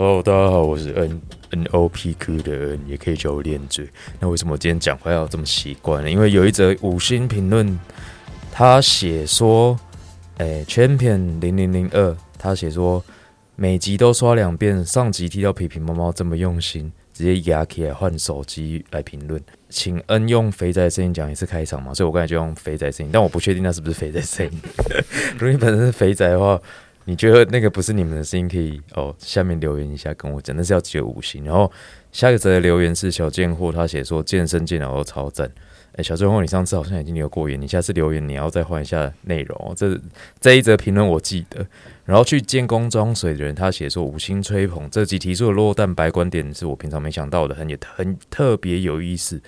哦大家好，我是 N N O P Q 的 N，也可以叫我练嘴。那为什么我今天讲话要这么习惯呢？因为有一则五星评论，他写说，哎，Champion 零零零二，他写说每集都刷两遍，上集提到皮皮猫猫这么用心，直接压起来换手机来评论，请 N 用肥仔声音讲一次开场嘛，所以我刚才就用肥仔声音，但我不确定那是不是肥仔声音。如果你本身是肥仔的话。你觉得那个不是你们的声音，可以哦，下面留言一下跟我讲，那是要只有五星。然后下一个则的留言是小贱货，他写说健身健脑都超赞。哎，小贱货，你上次好像已经留过言，你下次留言你要再换一下内容。这这一则评论我记得。然后去建工装水的人，他写说五星吹捧，这集提出的落蛋白观点是我平常没想到的，很也很特别有意思。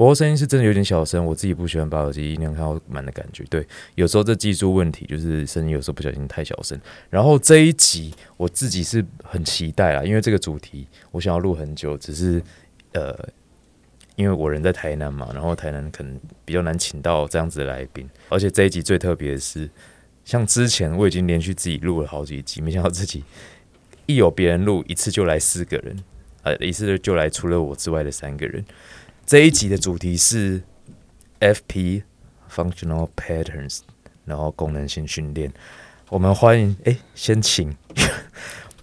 不过声音是真的有点小声，我自己不喜欢把耳机音量开到满的感觉。对，有时候这技术问题，就是声音有时候不小心太小声。然后这一集我自己是很期待啊，因为这个主题我想要录很久，只是呃，因为我人在台南嘛，然后台南可能比较难请到这样子的来宾。而且这一集最特别的是，像之前我已经连续自己录了好几集，没想到自己一有别人录一次就来四个人，呃，一次就来除了我之外的三个人。这一集的主题是 FP Functional Patterns，然后功能性训练。我们欢迎，哎，先请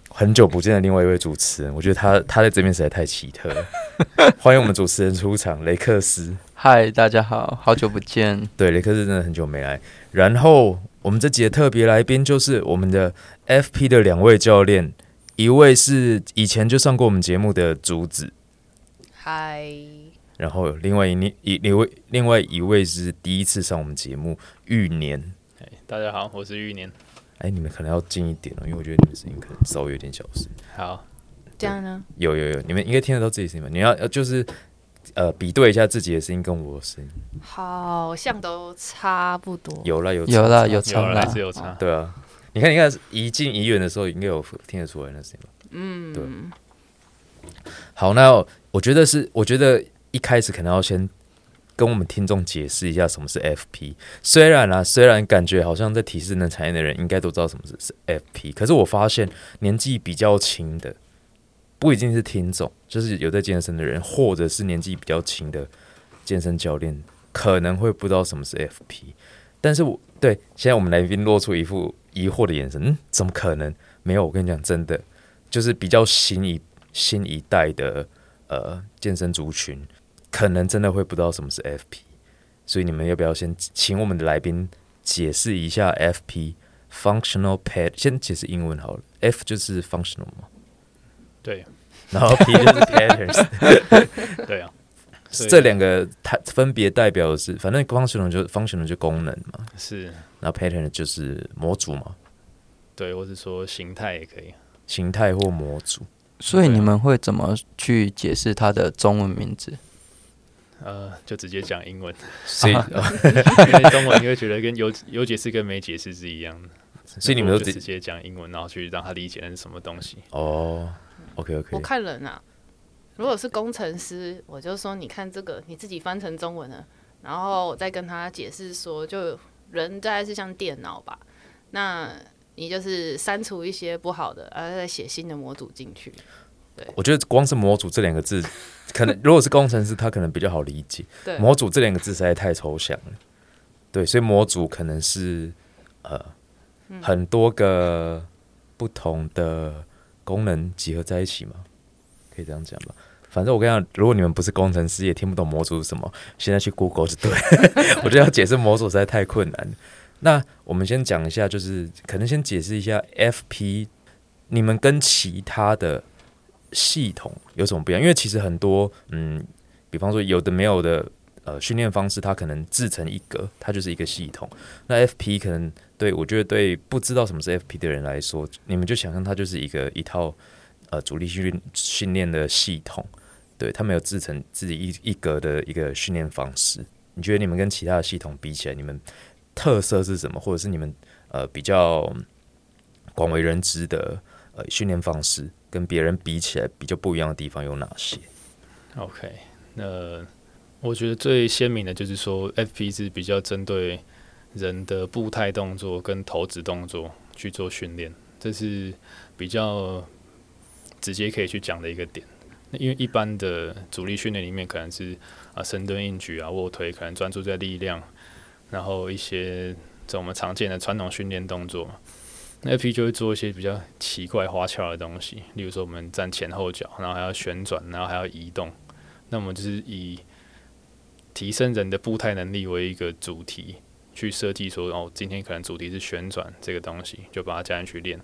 很久不见的另外一位主持人，我觉得他他在这边实在太奇特了。欢迎我们主持人出场，雷克斯。嗨，大家好，好久不见。对，雷克斯真的很久没来。然后我们这集的特别来宾就是我们的 FP 的两位教练，一位是以前就上过我们节目的竹子。嗨。然后另外一一一位另外一位是第一次上我们节目玉年，哎，大家好，我是玉年。哎，你们可能要近一点哦，因为我觉得你们声音可能稍微有点小声。好，这样呢？有有有，你们应该听得到自己声音吧？你要就是呃比对一下自己的声音跟我的声音，好像都差不多。有了有有了有差了还是有差？对啊，你看你看一近一远的时候，应该有听得出来那声音吧？嗯，对。好，那我觉得是，我觉得。一开始可能要先跟我们听众解释一下什么是 FP。虽然啊，虽然感觉好像在体适能产业的人应该都知道什么是 FP，可是我发现年纪比较轻的不一定是听众，就是有在健身的人，或者是年纪比较轻的健身教练，可能会不知道什么是 FP。但是我对现在我们来宾露出一副疑惑的眼神，嗯，怎么可能？没有，我跟你讲，真的就是比较新一新一代的呃健身族群。可能真的会不知道什么是 FP，所以你们要不要先请我们的来宾解释一下 FP（Functional Pad）？先解释英文好了，F 就是 Functional 嘛，对，然后 P 就是 Patterns，对啊，这两个它分别代表的是，反正 Functional 就 Functional 就功能嘛，是，然后 Pattern 就是模组嘛，对，或者说形态也可以，形态或模组。所以你们会怎么去解释它的中文名字？呃，就直接讲英文，所以 因为中文你会觉得跟有有解释跟没解释是一样的，所以你们都直接讲英文，然后去让他理解那是什么东西。哦，OK OK。我看人啊，如果是工程师，我就说你看这个，你自己翻成中文了，然后我再跟他解释说，就人大概是像电脑吧，那你就是删除一些不好的，然后再写新的模组进去。我觉得光是模组这两个字，可能如果是工程师，他可能比较好理解。对模组这两个字实在太抽象了。对，所以模组可能是呃很多个不同的功能集合在一起嘛，可以这样讲吧。反正我跟你讲，如果你们不是工程师，也听不懂模组是什么，现在去 Google 就对。我觉得要解释模组实在太困难。那我们先讲一下，就是可能先解释一下 FP，你们跟其他的。系统有什么不一样？因为其实很多，嗯，比方说有的没有的，呃，训练方式它可能自成一格，它就是一个系统。那 FP 可能对我觉得对不知道什么是 FP 的人来说，你们就想象它就是一个一套呃主力训练训练的系统，对，它没有自成自己一一格的一个训练方式。你觉得你们跟其他的系统比起来，你们特色是什么？或者是你们呃比较广为人知的呃训练方式？跟别人比起来比较不一样的地方有哪些？OK，那我觉得最鲜明的就是说，FP 是比较针对人的步态动作跟投掷动作去做训练，这是比较直接可以去讲的一个点。那因为一般的主力训练里面可能是啊深蹲、硬举啊、卧推，可能专注在力量，然后一些这我们常见的传统训练动作那 FP 就会做一些比较奇怪花俏的东西，例如说我们站前后脚，然后还要旋转，然后还要移动。那我们就是以提升人的步态能力为一个主题去设计，说哦，今天可能主题是旋转这个东西，就把它加进去练。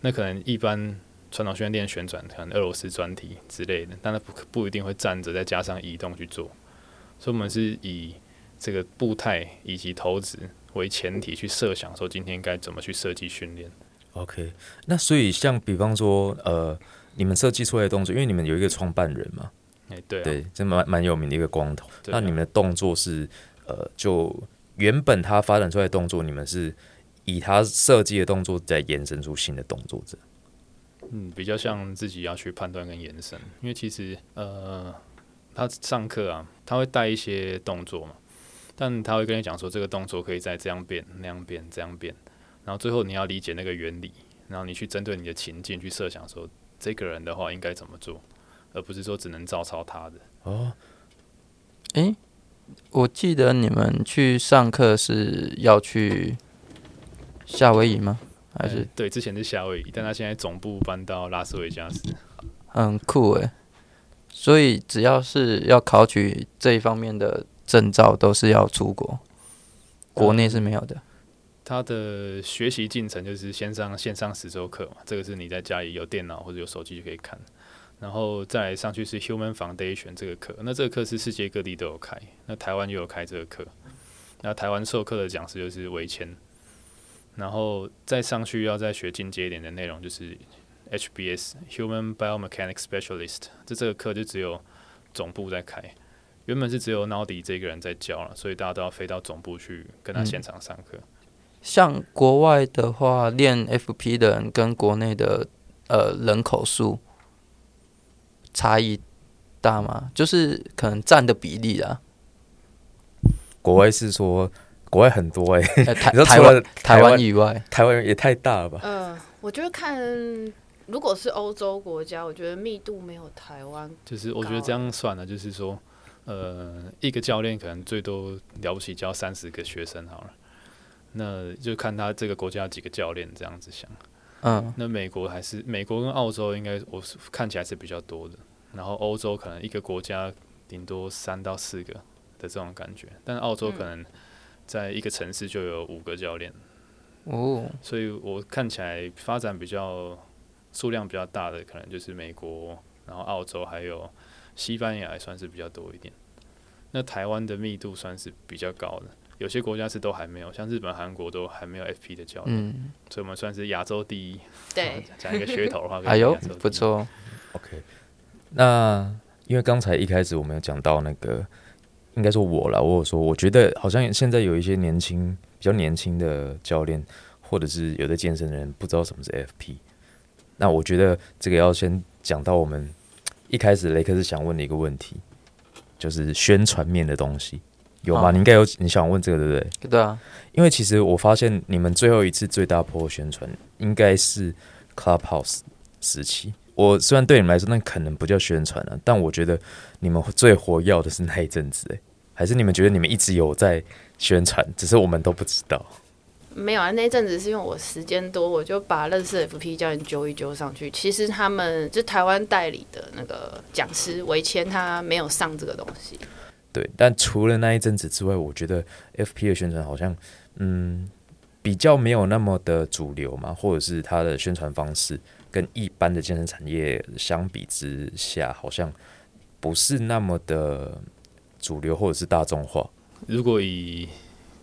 那可能一般传统训练练旋转，可能俄罗斯专题之类的，但它不不一定会站着再加上移动去做。所以，我们是以这个步态以及投掷为前提去设想，说今天该怎么去设计训练。OK，那所以像比方说，呃，你们设计出来的动作，因为你们有一个创办人嘛，哎、对、啊，对，这蛮蛮有名的一个光头。啊那你们的动作是，呃，就原本他发展出来的动作，你们是以他设计的动作再延伸出新的动作者。嗯，比较像自己要去判断跟延伸，因为其实呃，他上课啊，他会带一些动作嘛，但他会跟你讲说这个动作可以再这样变、那样变、这样变，然后最后你要理解那个原理，然后你去针对你的情境去设想说这个人的话应该怎么做，而不是说只能照抄他的。哦，诶，我记得你们去上课是要去夏威夷吗？还是呃对，之前是夏威夷，但他现在总部搬到拉斯维加斯。很酷诶。所以只要是要考取这一方面的证照，都是要出国，国内是没有的。他的学习进程就是先上线上十周课嘛，这个是你在家里有电脑或者有手机就可以看，然后再来上去是 Human Foundation 这个课，那这个课是世界各地都有开，那台湾也有开这个课，那台湾授课的讲师就是维谦，然后再上去要再学进阶一点的内容就是 HBS Human Biomechanics Specialist，这这个课就只有总部在开。原本是只有 Naldi 这个人在教了，所以大家都要飞到总部去跟他嗯现场上课。像国外的话，练 FP 的人跟国内的呃人口数差异大吗？就是可能占的比例啊。国外是说国外很多哎、呃、台你说台湾除了台台湾湾以外，台湾也太大了吧？呃，我觉得看如果是欧洲国家，我觉得密度没有台湾就是我觉得这样算了，就是说，呃，一个教练可能最多了不起教三十个学生好了，那就看他这个国家几个教练这样子想。嗯，那美国还是美国跟澳洲应该我是看起来是比较多的，然后欧洲可能一个国家顶多三到四个的这种感觉，但澳洲可能在一个城市就有五个教练，哦，所以我看起来发展比较数量比较大的，可能就是美国，然后澳洲还有西班牙，还算是比较多一点。那台湾的密度算是比较高的，有些国家是都还没有，像日本、韩国都还没有 FP 的教练，嗯，所以我们算是亚洲第一。对，讲一个噱头的话，哎呦不。错，OK，那因为刚才一开始我们有讲到那个，应该说我啦，我有说，我觉得好像现在有一些年轻、比较年轻的教练，或者是有的健身的人不知道什么是 FP。那我觉得这个要先讲到我们一开始雷克是想问你一个问题，就是宣传面的东西有吗？哦你应该有你想问这个对不对？对啊，因为其实我发现你们最后一次最大波宣传应该是 Clubhouse 时期。我虽然对你们来说那可能不叫宣传啊，但我觉得你们最活跃的是那一阵子，诶，还是你们觉得你们一直有在宣传，只是我们都不知道。没有啊，那一阵子是因为我时间多，我就把认识的 FP 教练揪一揪上去。其实他们就台湾代理的那个讲师维谦，他没有上这个东西。对，但除了那一阵子之外，我觉得 FP 的宣传好像嗯比较没有那么的主流嘛，或者是它的宣传方式跟一般的健身产业相比之下，好像不是那么的主流或者是大众化。如果以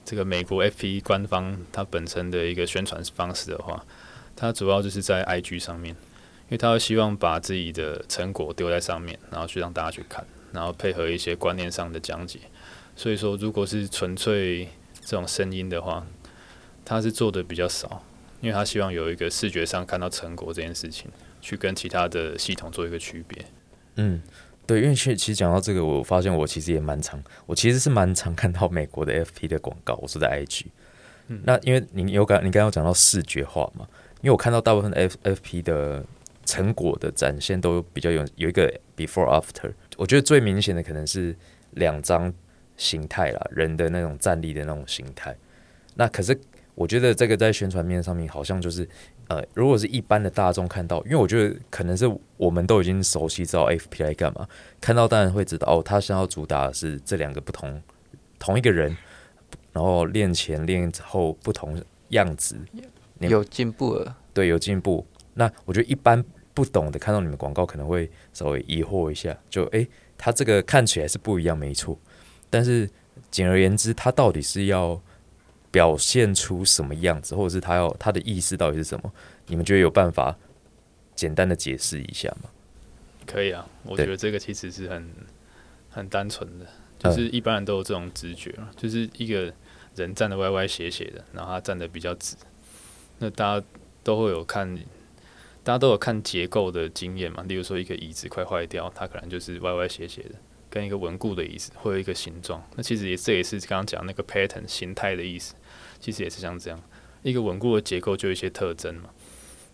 这个美国 FP 官方它本身的一个宣传方式的话，它主要就是在 IG 上面，因为它会希望把自己的成果丢在上面，然后去让大家去看，然后配合一些观念上的讲解。所以说，如果是纯粹这种声音的话，它是做的比较少，因为它希望有一个视觉上看到成果这件事情，去跟其他的系统做一个区别。嗯，对，因为其其实讲到这个，我发现我其实也蛮常，我其实是蛮常看到美国的 FP 的广告，我说在 IG。嗯那因为你有感，你刚刚有讲到视觉化嘛？因为我看到大部分 F FP 的成果的展现都比较有有一个 before after。我觉得最明显的可能是两张形态啦，人的那种站立的那种形态。那可是我觉得这个在宣传面上面好像就是呃，如果是一般的大众看到，因为我觉得可能是我们都已经熟悉知道 FP 来干嘛，看到当然会知道哦，他想要主打的是这两个不同同一个人，然后练前练后不同样子，有进步了，对，有进步。那我觉得一般不懂的看到你们广告可能会稍微疑惑一下，就诶，他这个看起来是不一样，没错。但是简而言之，他到底是要表现出什么样子，或者是他要他的意思到底是什么？你们觉得有办法简单的解释一下吗？可以啊，我觉得这个其实是很很单纯的，就是一般人都有这种直觉嘛，就是一个人站的歪歪斜斜的，然后他站的比较直，那大家都会有看，大家都有看结构的经验嘛，例如说一个椅子快坏掉，它可能就是歪歪斜斜的，跟一个稳固的椅子会有一个形状，那其实也这也是刚刚讲那个 pattern 形态的意思，其实也是像这样，一个稳固的结构就有一些特征嘛，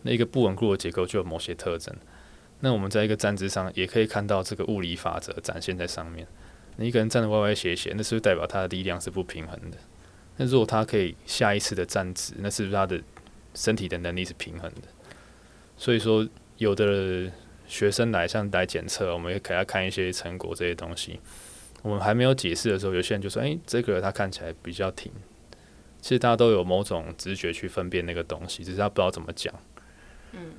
那一个不稳固的结构就有某些特征。那我们在一个站姿上也可以看到这个物理法则展现在上面。你一个人站得歪歪斜斜，那是不是代表他的力量是不平衡的？那如果他可以下意识的站直，那是不是他的身体的能力是平衡的？所以说，有的学生来像来检测，我们也给他看一些成果这些东西。我们还没有解释的时候，有些人就说：“诶，这个他看起来比较挺。”其实大家都有某种直觉去分辨那个东西，只是他不知道怎么讲。嗯，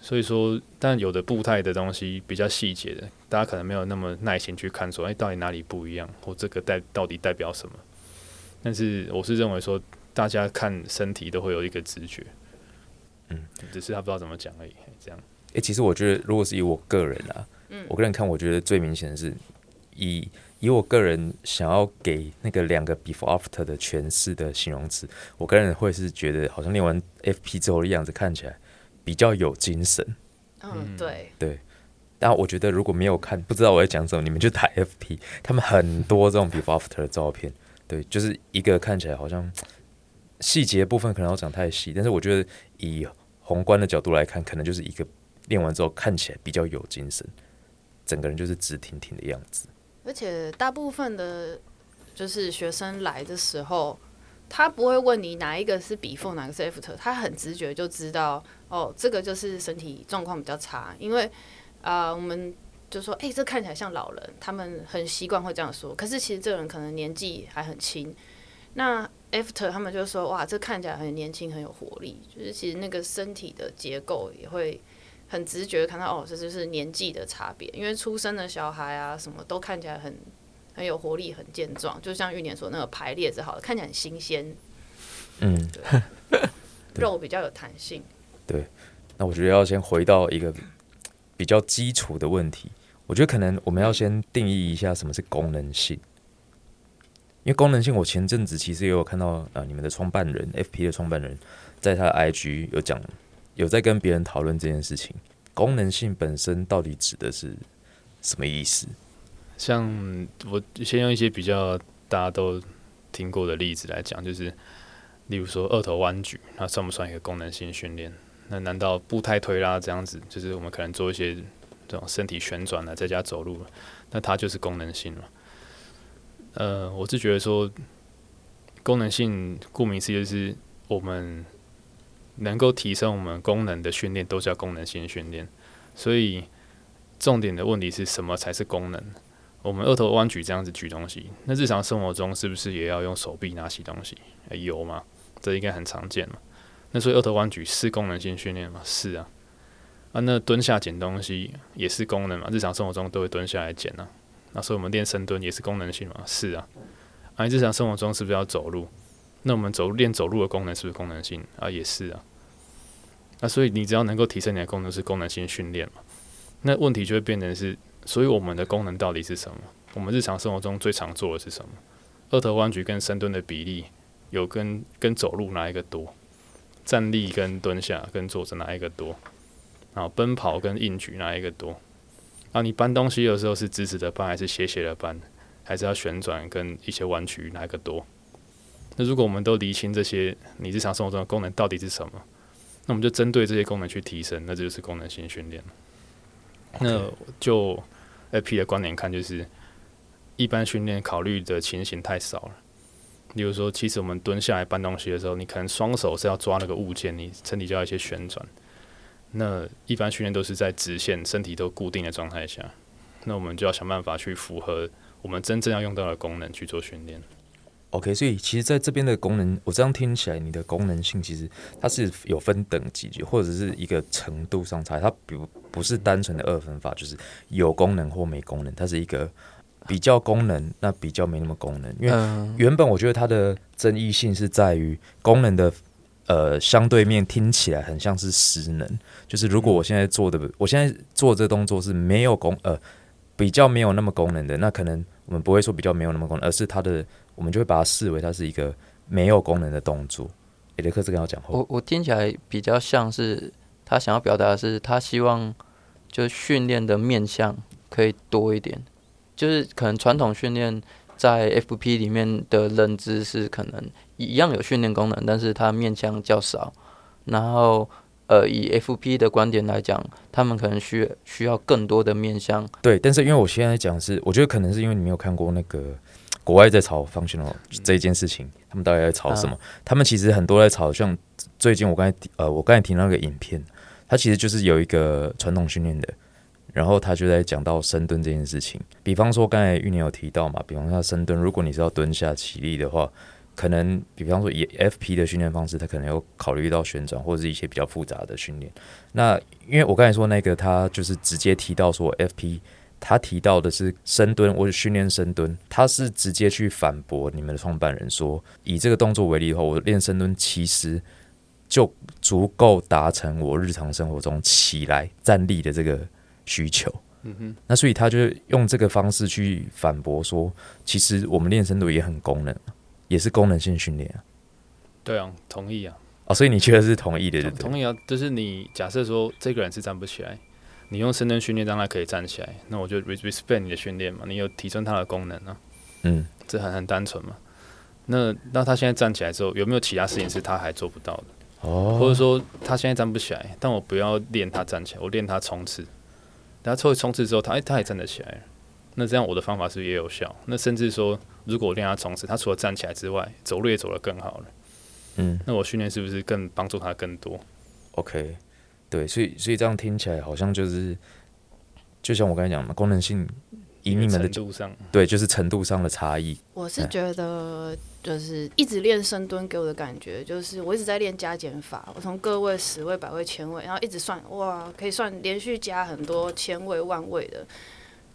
所以说，但有的步态的东西比较细节的，大家可能没有那么耐心去看，说，哎、到底哪里不一样，或这个代到底代表什么？但是我是认为说，大家看身体都会有一个直觉，嗯，只是他不知道怎么讲而已。这样，诶、其实我觉得，如果是以我个人啊，嗯我个人看，我觉得最明显的是以以我个人想要给那个两个 before after 的诠释的形容词，我个人会是觉得好像练完 FP 之后的样子看起来比较有精神。嗯，对对，但我觉得如果没有看，不知道我在讲什么，你们就打 FP，他们很多这种 before after 的照片，对，就是一个看起来好像细节部分可能要讲太细，但是我觉得以宏观的角度来看，可能就是一个练完之后看起来比较有精神，整个人就是直挺挺的样子。而且大部分的，就是学生来的时候，他不会问你哪一个是 before，哪个是 after，他很直觉就知道，哦，这个就是身体状况比较差，因为啊、我们就说，哎、这看起来像老人，他们很习惯会这样说，可是其实这个人可能年纪还很轻。那 after 他们就说，哇，这看起来很年轻，很有活力，就是其实那个身体的结构也会很直觉地看到，哦，这就是年纪的差别。因为出生的小孩啊，什么都看起来很很有活力、很健壮，就像玉年说那个排列子好了，看起来很新鲜，嗯，肉比较有弹性。对那我觉得要先回到一个比较基础的问题，我觉得可能我们要先定义一下什么是功能性。因为功能性，我前阵子其实也有看到啊、呃你们的创办人 FP 的创办人在他的 IG 有讲，有在跟别人讨论这件事情。功能性本身到底指的是什么意思？像我先用一些比较大家都听过的例子来讲，就是例如说二头弯举，它算不算一个功能性训练？那难道步态推拉这样子，就是我们可能做一些这种身体旋转啊，在家走路，那它就是功能性嘛？呃，我是觉得说，功能性顾名思义就是我们能够提升我们功能的训练，都叫功能性训练。所以重点的问题是什么才是功能？我们二头弯举这样子举东西，那日常生活中是不是也要用手臂拿起东西？有吗？这应该很常见嘛。那所以二头弯举是功能性训练吗？是啊。啊，那蹲下捡东西也是功能嘛？日常生活中都会蹲下来捡啊。那所以我们练深蹲也是功能性嘛？是啊。啊，日常生活中是不是要走路？那我们走练走路的功能是不是功能性啊？也是啊。那所以你只要能够提升你的功能，是功能性训练嘛？那问题就会变成是，所以我们的功能到底是什么？我们日常生活中最常做的是什么？二头弯举跟深蹲的比例有跟跟走路哪一个多？站立跟蹲下跟坐着哪一个多？然后奔跑跟硬举哪一个多？啊，你搬东西的时候是直直的搬还是斜斜的搬？还是要旋转跟一些弯曲哪一个多？那如果我们都厘清这些，你日常生活中的功能到底是什么？那我们就针对这些功能去提升，那这就是功能性训练。那就 AP 的观点看，就是一般训练考虑的情形太少了。例如说，其实我们蹲下来搬东西的时候，你可能双手是要抓那个物件，你身体就要一些旋转。那一般训练都是在直线，身体都固定的状态下，那我们就要想办法去符合我们真正要用到的功能去做训练。OK，所以其实在这边的功能，我这样听起来，你的功能性其实它是有分等级，或者是一个程度上差。它比如不是单纯的二分法，就是有功能或没功能，它是一个比较功能，那比较没那么功能。因为嗯，原本我觉得它的争议性是在于功能的呃相对面听起来很像是失能，就是如果我现在做的，我现在做这动作是没有功呃比较没有那么功能的，那可能我们不会说比较没有那么功能，而是它的我们就会把它视为它是一个没有功能的动作。诶，雷克这个要讲后，我我听起来比较像是他想要表达的是，他希望就训练的面向可以多一点，就是可能传统训练在 FP 里面的认知是可能一样有训练功能，但是它面向较少。然后呃，以 FP 的观点来讲，他们可能需需要更多的面向。对，但是因为我现在讲是，我觉得可能是因为你没有看过那个国外在炒 functional 这一件事情，他们到底在炒什么？他们其实很多在炒，像最近我刚才呃，我刚才提到那个影片，它其实就是有一个传统训练的，然后他就在讲到深蹲这件事情。比方说刚才玉年有提到嘛，比方说深蹲，如果你是要蹲下起立的话，可能比方说以 FP 的训练方式，他可能有考虑到旋转或者是一些比较复杂的训练。那因为我刚才说那个，他就是直接提到说 FP。他提到的是深蹲或者训练深蹲，他是直接去反驳你们的创办人说，以这个动作为例的话，我练深蹲其实就足够达成我日常生活中起来站立的这个需求。嗯哼，那所以他就用这个方式去反驳说，其实我们练深蹲也很功能，也是功能性训练啊。对啊，同意啊，哦，所以你觉得是同意的，对同不对？同意啊。就是你假设说这个人是站不起来，你用深蹲训练让他可以站起来，那我就 res- respect 你的训练嘛，你有提升他的功能啊，嗯，这很很单纯嘛。那那他现在站起来之后，有没有其他事情是他还做不到的？哦，或者说他现在站不起来，但我不要练他站起来，我练他冲刺。等他抽冲刺之后，他哎他也站得起来了。那这样我的方法是不是也有效？那甚至说，如果我练他冲刺，他除了站起来之外，走路也走得更好了。嗯那我训练是不是更帮助他更多？，OK，对，所以所以这样听起来好像就是，就像我刚才讲的，功能性以你们的程度上，对，就是程度上的差异。我是觉得，就是一直练深蹲给我的感觉，就是我一直在练加减法。我从个位、十位、百位、千位，然后一直算，哇，可以算连续加很多千位、万位的。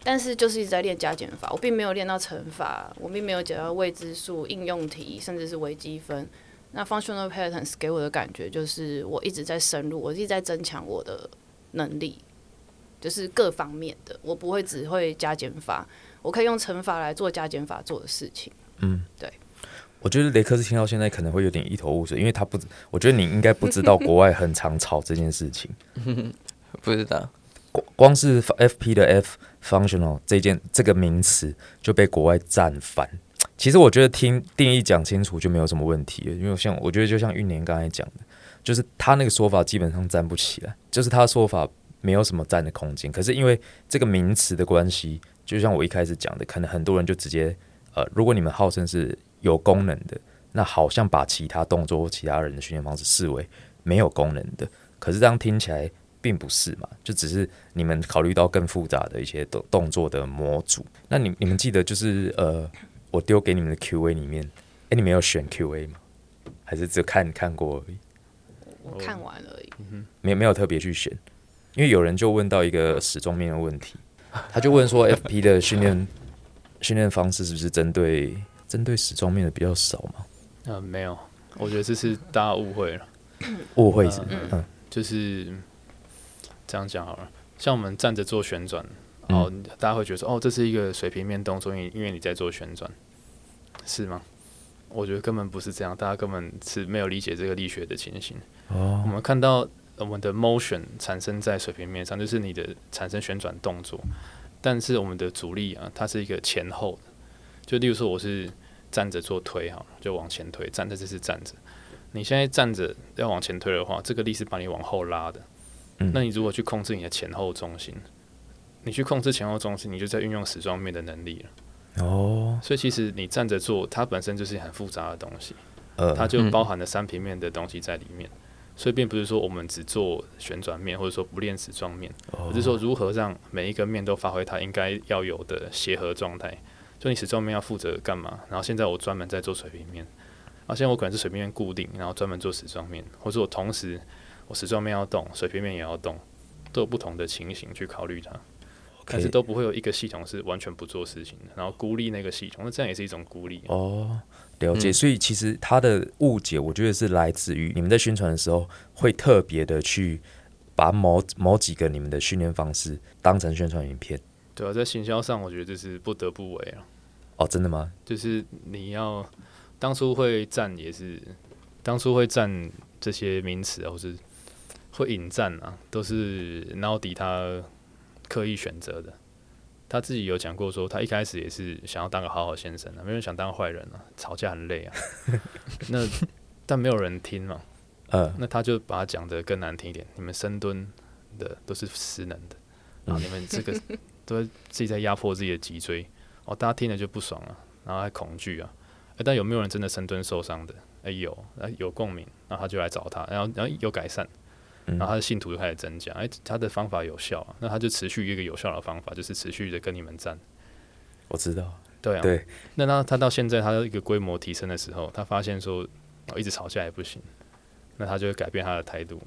但是就是一直在练加减法，我并没有练到乘法，我并没有解到未知数、应用题，甚至是微积分。那 functional patterns 给我的感觉就是我一直在深入，我一直在增强我的能力，就是各方面的，我不会只会加减法，我可以用乘法来做加减法做的事情。嗯，对我觉得雷克斯听到现在可能会有点一头雾水，因为他不，我觉得你应该不知道国外很常吵这件事情。不知道，光是 FP 的 F functional 这件这个名词就被国外战翻。其实我觉得听定义讲清楚就没有什么问题了，因为像我觉得就像玉年刚才讲的，就是他那个说法基本上站不起来，就是他说法没有什么站的空间。可是因为这个名词的关系，就像我一开始讲的，可能很多人就直接呃，如果你们号称是有功能的，那好像把其他动作或其他人的训练方式视为没有功能的。可是这样听起来并不是嘛，就只是你们考虑到更复杂的一些动动作的模组。那你你们记得就是呃，我丢给你们的 Q&A 里面，哎、你们有选 Q&A 吗？还是只看看过而已？我看完而已。没没有特别去选，因为有人就问到一个始终面的问题，他就问说，FP 的训练训练方式是不是针对针对始终面的比较少嘛？呃，没有，我觉得这是大家误会了。误会是嗯嗯就是这样讲好了，像我们站着做旋转，然后大家会觉得说，哦，这是一个水平面动作，因为因为你在做旋转，是吗？我觉得根本不是这样，大家根本是没有理解这个力学的情形。哦我们看到我们的 motion 产生在水平面上，就是你的产生旋转动作，但是我们的阻力啊，它是一个前后的。就例如说，我是站着做推哈，就往前推，站着这是站着。你现在站着要往前推的话，这个力是把你往后拉的。嗯那你如果去控制你的前后中心，你去控制前后中心，你就在运用时装面的能力了。哦，所以其实你站着做，它本身就是很复杂的东西，呃，它就嗯包含了三平面的东西在里面。所以并不是说我们只做旋转面，或者说不练时装面，哦而是说如何让每一个面都发挥它应该要有的协和状态。就你矢状面要负责干嘛？然后现在我专门在做水平面，啊，现在我可能是水平面固定，然后专门做时装面，或者我同时我矢状面要动，水平面也要动，都有不同的情形去考虑它。但是都不会有一个系统是完全不做事情的，然后孤立那个系统，那这样也是一种孤立。哦，了解。嗯所以其实他的误解，我觉得是来自于你们在宣传的时候，会特别的去把某某几个你们的训练方式当成宣传影片。对啊，在行销上，我觉得这是不得不为啊。哦，真的吗？就是你要当初会占也是当初会占这些名词啊，或是会引战啊，都是 Naudi 他刻意选择的。他自己有讲过说，他一开始也是想要当个好好先生啊，没人想当坏人啊，吵架很累啊。那但没有人听嘛，呃，那他就把它讲的更难听一点。你们深蹲的都是失能的，然后你们这个 都自己在压迫自己的脊椎，哦，大家听了就不爽了，然后还恐惧啊。诶但有没有人真的深蹲受伤的？哎、有，哎有共鸣，然后他就来找他，然后然后有改善，嗯然后他的信徒就开始增加，哎、他的方法有效啊，那他就持续一个有效的方法，就是持续的跟你们战。我知道。对啊，对，那他他到现在他的一个规模提升的时候，他发现说，哦，一直吵架也不行，那他就会改变他的态度。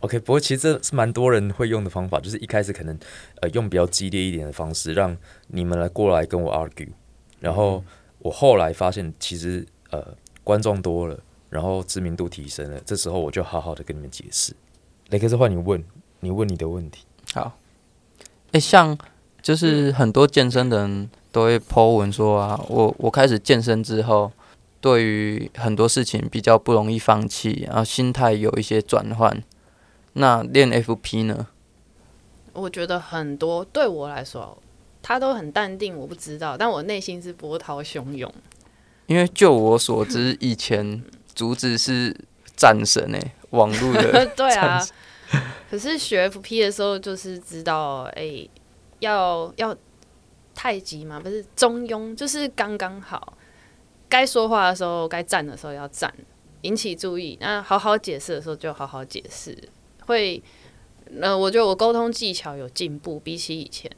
OK，不过其实这是蛮多人会用的方法，就是一开始可能呃用比较激烈一点的方式，让你们来过来跟我 argue，然后我后来发现其实呃观众多了，然后知名度提升了，这时候我就好好的跟你们解释。雷克斯换你问，你问你的问题。好，哎、像就是很多健身的人都会 po 文说啊，我我开始健身之后，对于很多事情比较不容易放弃，然后心态有一些转换。那练 FP 呢？我觉得很多对我来说，他都很淡定，我不知道，但我内心是波涛汹涌。因为就我所知，以前竹子是战神诶、网络的 对啊，可是学 FP 的时候，就是知道，哎、要要太极嘛，不是中庸，就是刚刚好。该说话的时候，该站的时候要站，引起注意。那好好解释的时候就好好解释，会，呃，我觉得我沟通技巧有进步，比起以前。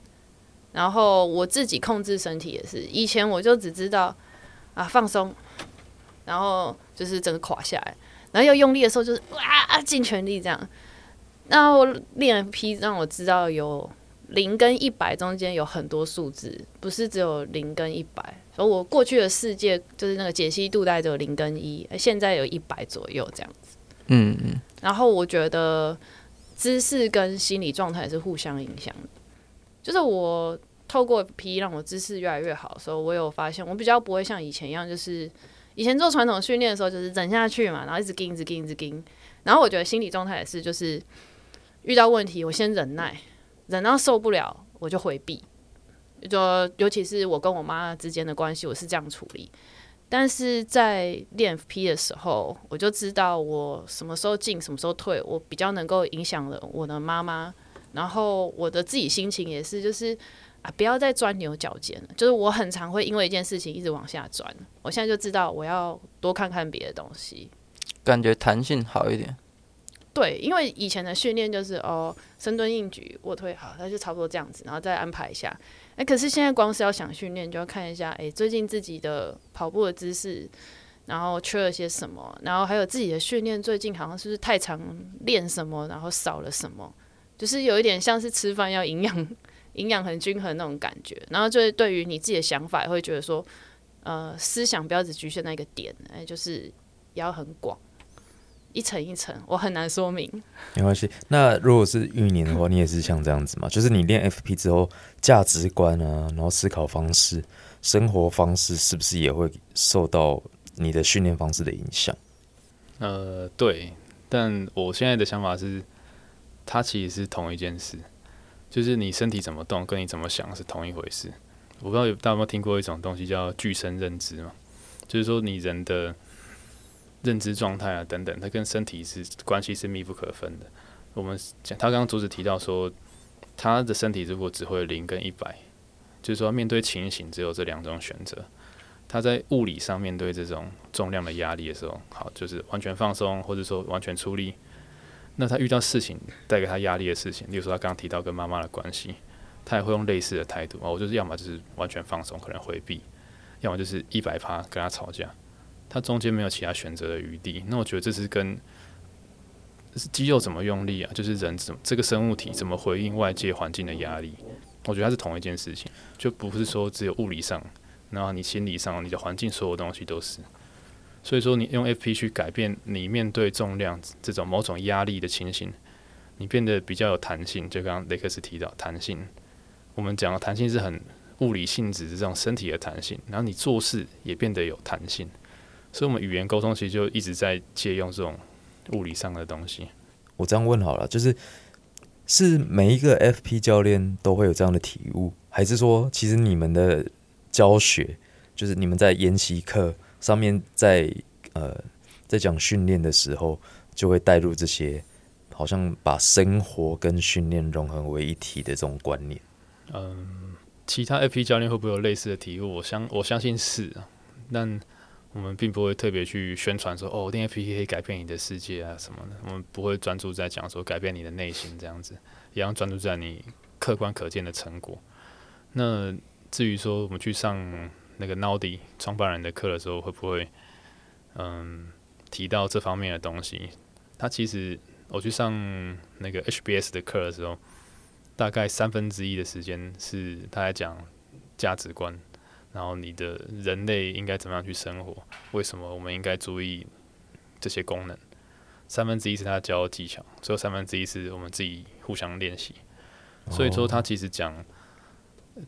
然后我自己控制身体也是，以前我就只知道啊放松，然后就是整个垮下来，然后要用力的时候就是哇啊尽全力这样。然后练 FP 让我知道有零跟一百中间有很多数字，不是只有零跟一百。所以我过去的世界就是那个解析度大概只有零跟一，现在有一百左右这样子。嗯嗯，然后我觉得姿势跟心理状态是互相影响的。就是我透过 P 让我姿势越来越好的时候，我有发现我比较不会像以前一样，就是以前做传统训练的时候，就是忍下去嘛，然后一直盯、一直盯、一直盯。然后我觉得心理状态也是，就是遇到问题我先忍耐，忍到受不了我就回避。就尤其是我跟我妈之间的关系，我是这样处理。但是在练 P 的时候，我就知道我什么时候进，什么时候退，我比较能够影响了我的妈妈，然后我的自己心情也是，就是啊，不要再钻牛角尖了。就是我很常会因为一件事情一直往下钻，我现在就知道我要多看看别的东西。感觉弹性好一点。对，因为以前的训练就是哦，深蹲、硬举、卧推，好，那就差不多这样子，然后再安排一下。哎，可是现在光是要想训练，就要看一下，哎，最近自己的跑步的姿势，然后缺了些什么，然后还有自己的训练，最近好像是不是太常练什么，然后少了什么，就是有一点像是吃饭要营养营养很均衡那种感觉。然后就是对于你自己的想法，也会觉得说，呃，思想不要只局限在一个点，哎，就是也要很广。一层一层，我很难说明。没关系。那如果是玉年的话，你也是像这样子嘛？就是你练 FP 之后，价值观啊，然后思考方式、生活方式，是不是也会受到你的训练方式的影响？呃，对，但我现在的想法是，它其实是同一件事，就是你身体怎么动，跟你怎么想是同一回事。我不知道有大家有没有听过一种东西叫具身认知嘛，就是说你人的认知状态啊等等，它跟身体是关系是密不可分的。我们讲他刚刚主旨提到说，他的身体如果只会零跟一百，就是说面对情形只有这两种选择。他在物理上面对这种重量的压力的时候，好就是完全放松，或者说完全出力。那他遇到事情带给他压力的事情，例如说他刚刚提到跟妈妈的关系，他也会用类似的态度啊，我就是要么就是完全放松，可能回避，要么就是一百趴跟他吵架，他中间没有其他选择的余地。那我觉得这是跟肌肉怎么用力啊，就是人怎这个生物体怎么回应外界环境的压力，我觉得它是同一件事情，就不是说只有物理上，然后你心理上你的环境所有东西都是。所以说，你用 FP 去改变你面对重量这种某种压力的情形，你变得比较有弹性。就刚刚雷克斯提到弹性，我们讲的弹性是很物理性质的这种身体的弹性，然后你做事也变得有弹性。所以，我们语言沟通其实就一直在借用这种物理上的东西。我这样问好了，就是是每一个 FP 教练都会有这样的体悟，还是说其实你们的教学就是你们在研习课？上面在呃在讲训练的时候，就会带入这些，好像把生活跟训练融合为一体的这种观念。嗯，其他 FP 教练会不会有类似的体悟？我相我相信是啊，但我们并不会特别去宣传说哦，练 FP 可以改变你的世界啊什么的。我们不会专注在讲说改变你的内心这样子，一样专注在你客观可见的成果。那至于说我们去上。那个 Nody 创办人的课的时候，会不会嗯提到这方面的东西？他其实我去上那个 HBS 的课的时候，大概三分之一的时间是他在讲价值观，然后你的人类应该怎么样去生活？为什么我们应该注意这些功能？三分之一是他教技巧，最后三分之一是我们自己互相练习。所以说，他其实讲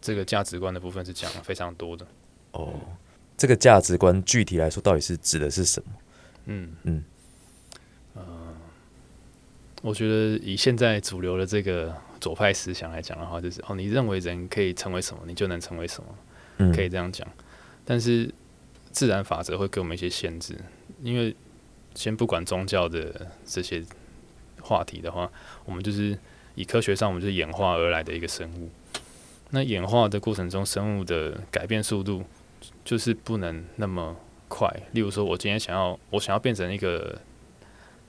这个价值观的部分是讲非常多的。哦，这个价值观具体来说，到底是指的是什么？嗯嗯，呃，我觉得以现在主流的这个左派思想来讲的话，就是哦，你认为人可以成为什么，你就能成为什么，嗯可以这样讲。但是自然法则会给我们一些限制，因为先不管宗教的这些话题的话，我们就是以科学上，我们就是演化而来的一个生物。那演化的过程中，生物的改变速度。就是不能那么快。例如说，我今天想要，我想要变成一个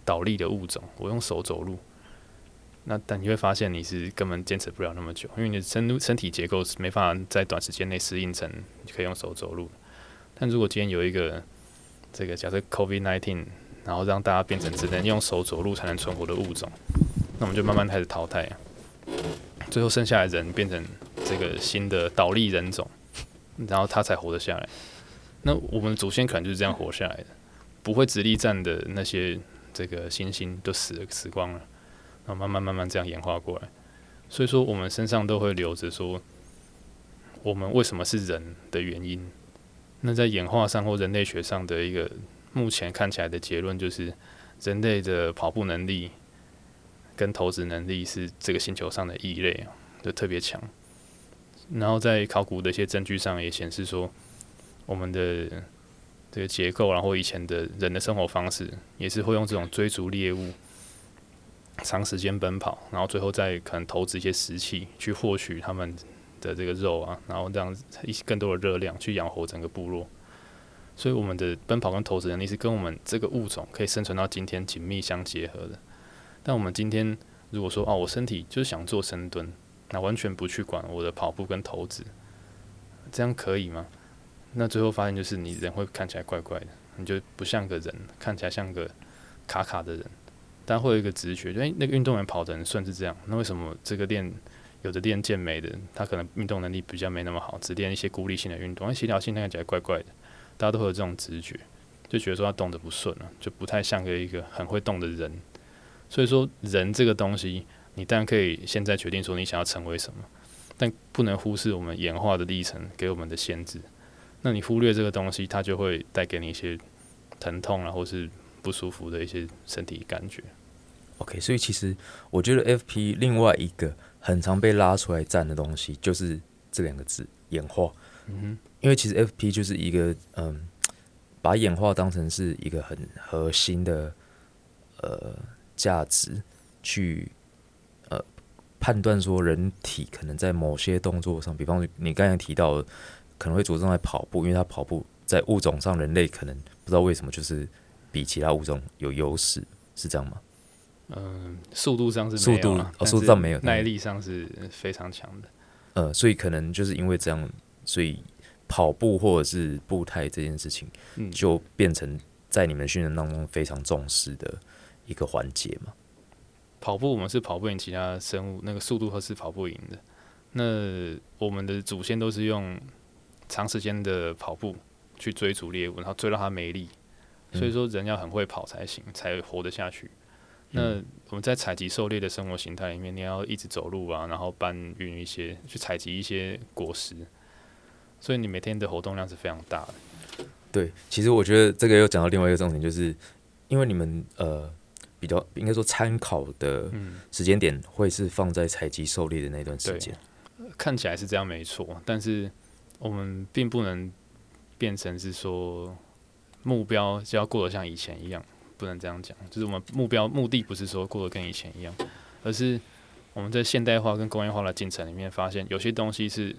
倒立的物种，我用手走路。那但你会发现，你是根本坚持不了那么久，因为你的身身体结构是没办法在短时间内适应成你可以用手走路。但如果今天有一个这个假设 COVID nineteen，然后让大家变成只能用手走路才能存活的物种，那我们就慢慢开始淘汰，最后剩下的人变成这个新的倒立人种。然后他才活得下来。那我们祖先可能就是这样活下来的，不会直立站的那些这个猩猩都死了死光了，然后慢慢慢慢这样演化过来。所以说，我们身上都会留着说，我们为什么是人的原因。那在演化上或人类学上的一个目前看起来的结论就是，人类的跑步能力跟投掷能力是这个星球上的异类啊，就特别强。然后在考古的一些证据上也显示说，我们的这个结构，然后以前的人的生活方式，也是会用这种追逐猎物、长时间奔跑，然后最后再可能投掷一些石器去获取他们的这个肉啊，然后这样一些更多的热量去养活整个部落。所以我们的奔跑跟投掷能力是跟我们这个物种可以生存到今天紧密相结合的。但我们今天如果说哦，我身体就是想做深蹲。那完全不去管我的跑步跟投资，这样可以吗？那最后发现就是你人会看起来怪怪的，你就不像个人，看起来像个卡卡的人。但会有一个直觉，就诶，那个运动员跑得很顺是这样，那为什么这个练有的练健美的，他可能运动能力比较没那么好，只练一些孤立性的运动，协调性看起来怪怪的。大家都会有这种直觉，就觉得说他动得不顺了，就不太像个一个很会动的人。所以说，人这个东西。你当然可以现在决定说你想要成为什么，但不能忽视我们演化的历程给我们的限制。那你忽略这个东西，它就会带给你一些疼痛啊，或是不舒服的一些身体感觉。OK，所以其实我觉得 FP 另外一个很常被拉出来站的东西，就是这两个字——演化。嗯哼，因为其实 FP 就是一个嗯，把演化当成是一个很核心的呃价值，去呃判断说人体可能在某些动作上，比方你刚才提到的可能会着重在跑步，因为它跑步在物种上，人类可能不知道为什么就是比其他物种有优势，是这样吗？嗯，速度上是速度哦没有速度上没有耐力上是非常强的。呃，所以可能就是因为这样，所以跑步或者是步态这件事情，嗯，就变成在你们训练当中非常重视的一个环节嘛。跑步我们是跑不赢其他生物，那个速度和是跑不赢的。那我们的祖先都是用长时间的跑步去追逐猎物，然后追到它没力。嗯所以说人要很会跑才行，才活得下去。那我们在采集狩猎的生活形态里面，你要一直走路啊，然后搬运一些去采集一些果实，所以你每天的活动量是非常大的。对，其实我觉得这个又讲到另外一个重点，就是因为你们呃比较应该说参考的嗯，时间点会是放在采集狩猎的那段时对间。看起来是这样没错，但是我们并不能变成是说目标就要过得像以前一样，不能这样讲。就是我们目标目的不是说过得跟以前一样，而是我们在现代化跟工业化的进程里面发现，有些东西是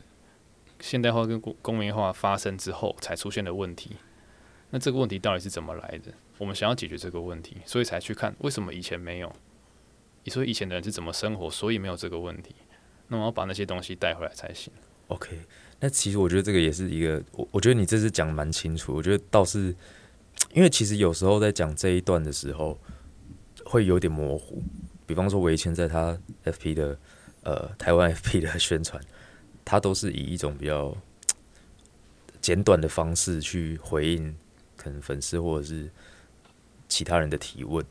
现代化跟工工业化发生之后才出现的问题。那这个问题到底是怎么来的？我们想要解决这个问题，所以才去看为什么以前没有。你说以前的人是怎么生活，所以没有这个问题。那我要把那些东西带回来才行。OK，那其实我觉得这个也是一个，我我觉得你这次讲蛮清楚，我觉得倒是因为其实有时候在讲这一段的时候会有点模糊，比方说我以前在他 FP 的呃台湾 FP 的 宣传，他都是以一种比较简短的方式去回应可能粉丝或者是其他人的提问，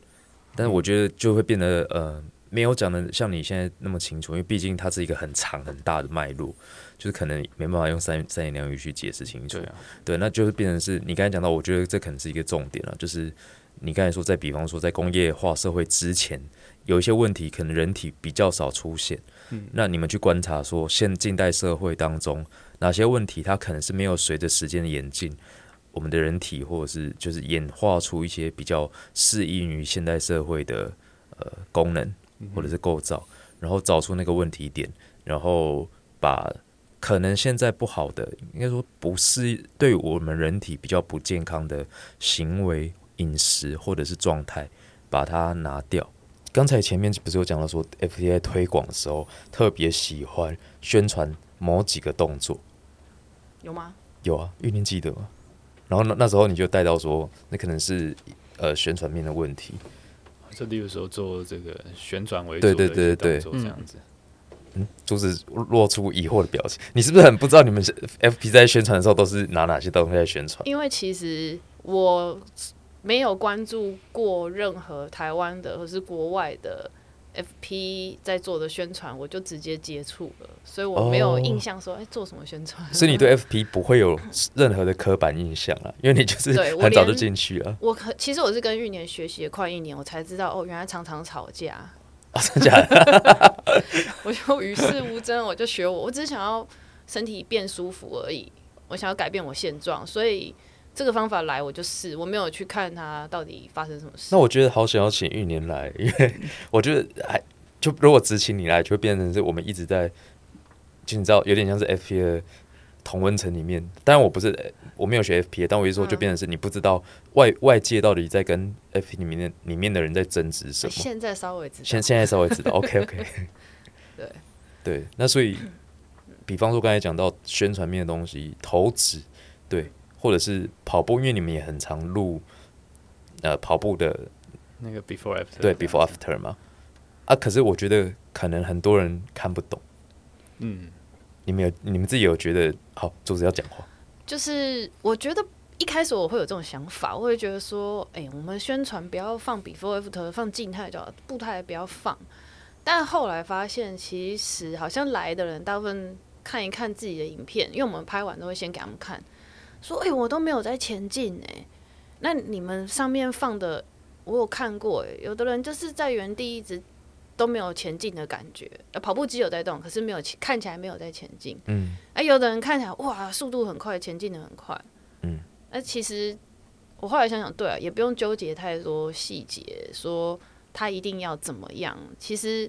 但是我觉得就会变得呃没有讲的像你现在那么清楚，因为毕竟它是一个很长很大的脉络，就是可能没办法用三三言两语去解释清楚。对。啊，对，那就是变成是你刚才讲到，我觉得这可能是一个重点了，就是你刚才说，在比方说在工业化社会之前，有一些问题可能人体比较少出现，嗯。那你们去观察说，现近代社会当中哪些问题它可能是没有随着时间的演进，我们的人体或者是就是演化出一些比较适应于现代社会的呃功能或者是构造，然后找出那个问题点，然后把可能现在不好的，应该说不是对我们人体比较不健康的行为、饮食或者是状态，把它拿掉。刚才前面不是有讲到说，FDA 推广的时候特别喜欢宣传某几个动作，有吗？有啊，玉宁记得吗？然后那那时候你就带到说，那可能是呃宣传面的问题，就例如说做这个旋转为主对对对对动作这样子。嗯，珠子露出疑惑的表情。你是不是很不知道你们 FP 在宣传的时候都是拿哪些东西在宣传？因为其实我没有关注过任何台湾的或是国外的 FP 在做的宣传，我就直接接触了，所以我没有哦印象说，哎、做什么宣传。所以你对 FP 不会有任何的刻板印象啊，因为你就是很早就进去了。我可其实我是跟玉年学习了快一年，我才知道哦，原来常常吵架，哦，真的假的？我就与世无争，我就学我，我只是想要身体变舒服而已，我想要改变我现状，所以这个方法来我就试，我没有去看它到底发生什么事。那我觉得好想要请玉年来，因为 我觉得还就如果只请你来，就会变成是我们一直在，就你知道有点像是 FP 的同温层里面。当然我不是我没有学 FP，但我一说就变成是你不知道外外界到底在跟 FP 里面的里面的人在争执什么。现在稍微知道，现现在稍微知道，OK OK，对 对，那所以，比方说刚才讲到宣传面的东西，投资，对，或者是跑步，因为你们也很常录，呃，跑步的那个 before after 对 before after 嘛，啊，可是我觉得可能很多人看不懂，嗯，你们有你们自己有觉得好，柱子要讲话，就是我觉得一开始我会有这种想法，我会觉得说，哎、我们宣传不要放 before after，放静态就好，步态不要放。但后来发现，其实好像来的人大部分看一看自己的影片，因为我们拍完都会先给他们看，说，哎、我都没有在前进哎、那你们上面放的我有看过哎、有的人就是在原地一直都没有前进的感觉，呃跑步机有在动，可是没有看起来没有在前进。嗯，哎、有的人看起来哇，速度很快，前进的很快，嗯，那其实我后来想想，对啊，也不用纠结太多细节，说他一定要怎么样。其实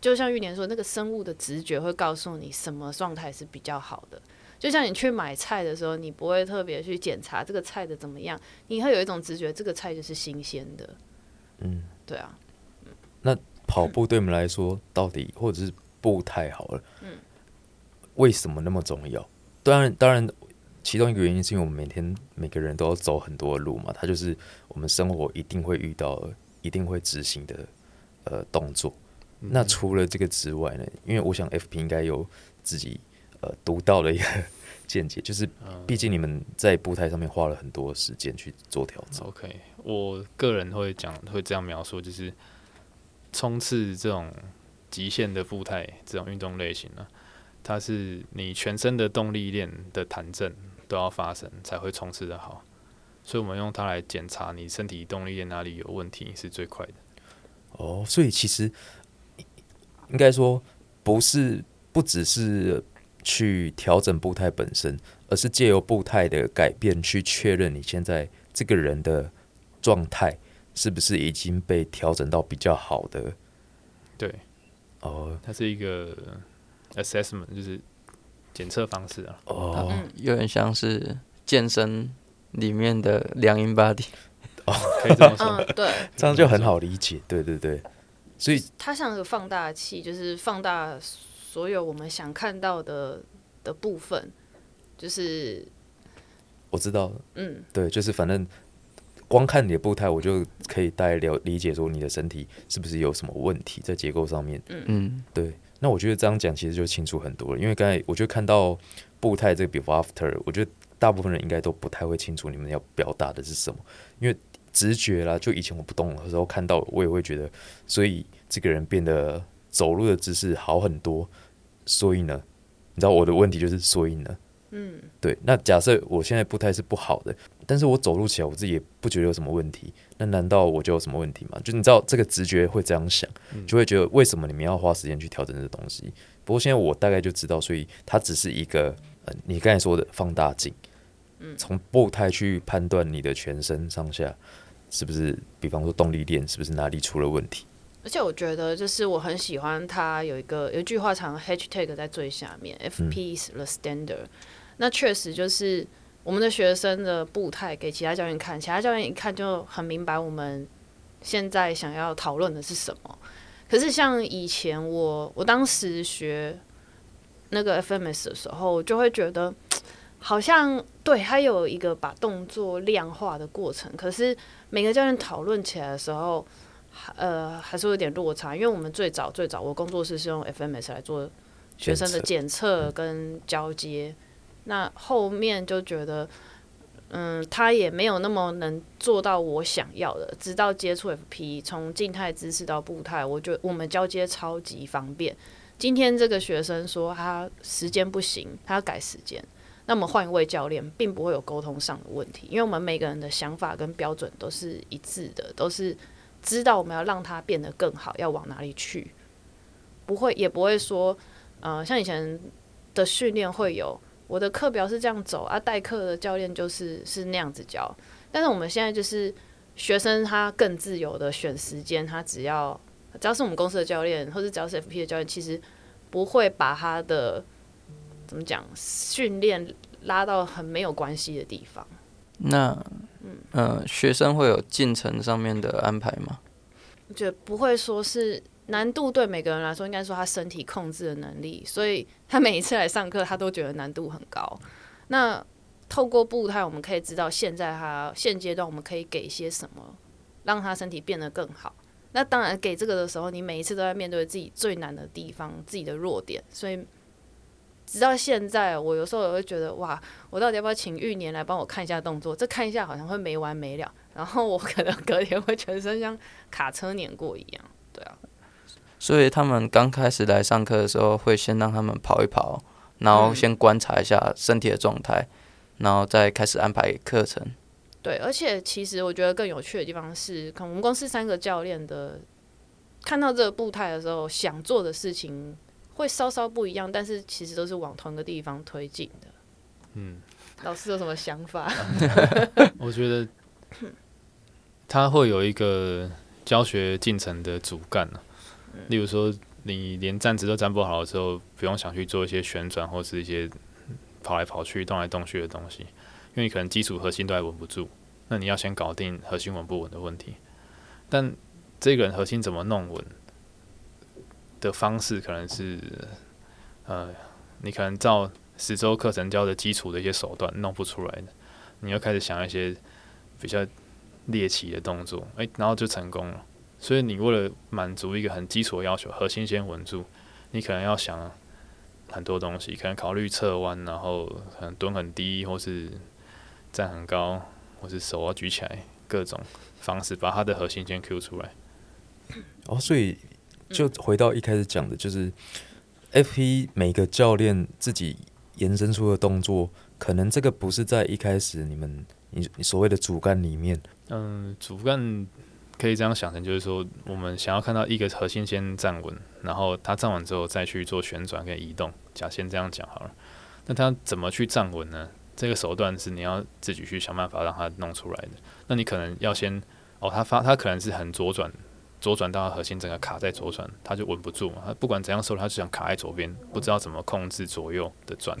就像玉莲说，那个生物的直觉会告诉你什么状态是比较好的。就像你去买菜的时候，你不会特别去检查这个菜的怎么样，你会有一种直觉，这个菜就是新鲜的。嗯，对啊，那跑步对我们来说，到底或者是步态好了，嗯，为什么那么重要？当然，当然，其中一个原因是因为我们每天每个人都要走很多路嘛，它就是我们生活一定会遇到、一定会执行的呃动作。那除了这个之外呢？因为我想 FP 应该有自己呃独到的一个见解，就是毕竟你们在步态上面花了很多时间去做调整。OK，我个人会讲会这样描述，就是冲刺这种极限的步态这种运动类型呢，它是你全身的动力链的弹震都要发生才会冲刺的好，所以我们用它来检查你身体动力链哪里有问题是最快的。哦，所以其实应该说不是不只是去调整步态本身，而是借由步态的改变去确认你现在这个人的状态是不是已经被调整到比较好的对，哦它是一个 assessment，就是检测方式啊。哦嗯有点像是健身里面的量音 body。可以这么说。嗯，对，这样就很好理解。对对对，所以它像个放大器，就是放大所有我们想看到的的部分，就是我知道，嗯，对，就是反正光看你的步态，我就可以大概了理解说你的身体是不是有什么问题在结构上面。嗯，对，那我觉得这样讲其实就清楚很多了，因为刚才我就看到步态这个 before after，我觉得大部分人应该都不太会清楚你们要表达的是什么，因为直觉啦，就以前我不懂的时候看到，我也会觉得，所以这个人变得走路的姿势好很多，所以呢，你知道我的问题就是所以呢，嗯，对，那假设我现在步态是不好的，但是我走路起来我自己也不觉得有什么问题，那难道我就有什么问题吗？就你知道这个直觉会这样想，就会觉得为什么你们要花时间去调整这东西？不过现在我大概就知道，所以它只是一个呃，你刚才说的放大镜，从步态去判断你的全身上下是不是，比方说动力链是不是哪里出了问题？而且我觉得，就是我很喜欢他有一个有一句话常 hashtag 在最下面，FP is the standard。那确实就是我们的学生的步态给其他教练看，其他教练一看就很明白我们现在想要讨论的是什么。可是像以前我我当时学那个 FMS 的时候，我就会觉得好像对它有一个把动作量化的过程，可是每个教练讨论起来的时候。呃，还是有点落差，因为我们最早最早，我工作室是用 FMS 来做学生的检测跟交接，那后面就觉得，嗯，他也没有那么能做到我想要的。直到接触 FP，从静态姿势到步态，我觉得我们交接超级方便。今天这个学生说他时间不行，他要改时间，那么换一位教练，并不会有沟通上的问题，因为我们每个人的想法跟标准都是一致的，都是。知道我们要让它变得更好，要往哪里去，不会也不会说，呃，像以前的训练会有我的课表是这样走啊，代课的教练就是是那样子教，但是我们现在就是学生他更自由的选时间，他只要只要是我们公司的教练，或者只要是 FP 的教练，其实不会把他的怎么讲训练拉到很没有关系的地方。那呃，学生会有进程上面的安排吗？我觉得不会说是难度对每个人来说，应该说他身体控制的能力，所以他每一次来上课，他都觉得难度很高。那透过步态，我们可以知道现在他现阶段我们可以给些什么，让他身体变得更好。那当然给这个的时候，你每一次都在面对自己最难的地方，自己的弱点，所以。直到现在，我有时候也会觉得，哇，我到底要不要请玉年来帮我看一下动作？这看一下好像会没完没了，然后我可能隔天会全身像卡车碾过一样。对啊，所以他们刚开始来上课的时候，会先让他们跑一跑，然后先观察一下身体的状态，然后再开始安排课程。对，而且其实我觉得更有趣的地方是，可能我们公司三个教练的看到这个步态的时候，想做的事情会稍稍不一样，但是其实都是往同一个地方推进的。嗯，老师有什么想法？我觉得他会有一个教学进程的主干啊例如说你连站姿都站不好的时候，不用想去做一些旋转或是一些跑来跑去、动来动去的东西，因为你可能基础核心都还稳不住，那你要先搞定核心稳不稳的问题。但这个人核心怎么弄稳的方式，可能是呃，你可能照十周课程教的基础的一些手段弄不出来的，你要开始想一些比较猎奇的动作，诶、然后就成功了。所以你为了满足一个很基础的要求，核心先稳住，你可能要想很多东西，可能考虑侧弯，然后可能蹲很低，或是站很高，或是手要举起来，各种方式把它的核心先 Q 出来。哦，所以就回到一开始讲的，就是 FP 每个教练自己延伸出的动作，可能这个不是在一开始你们你你所谓的主干里面，嗯，主干可以这样想成，就是说我们想要看到一个核心先站稳，然后它站稳之后再去做旋转跟移动。假先这样讲好了，那它怎么去站稳呢？这个手段是你要自己去想办法让它弄出来的。那你可能要先哦，它发它可能是很左转，左转到它核心整个卡在左转，它就稳不住嘛。它不管怎样收，它就想卡在左边，不知道怎么控制左右的转。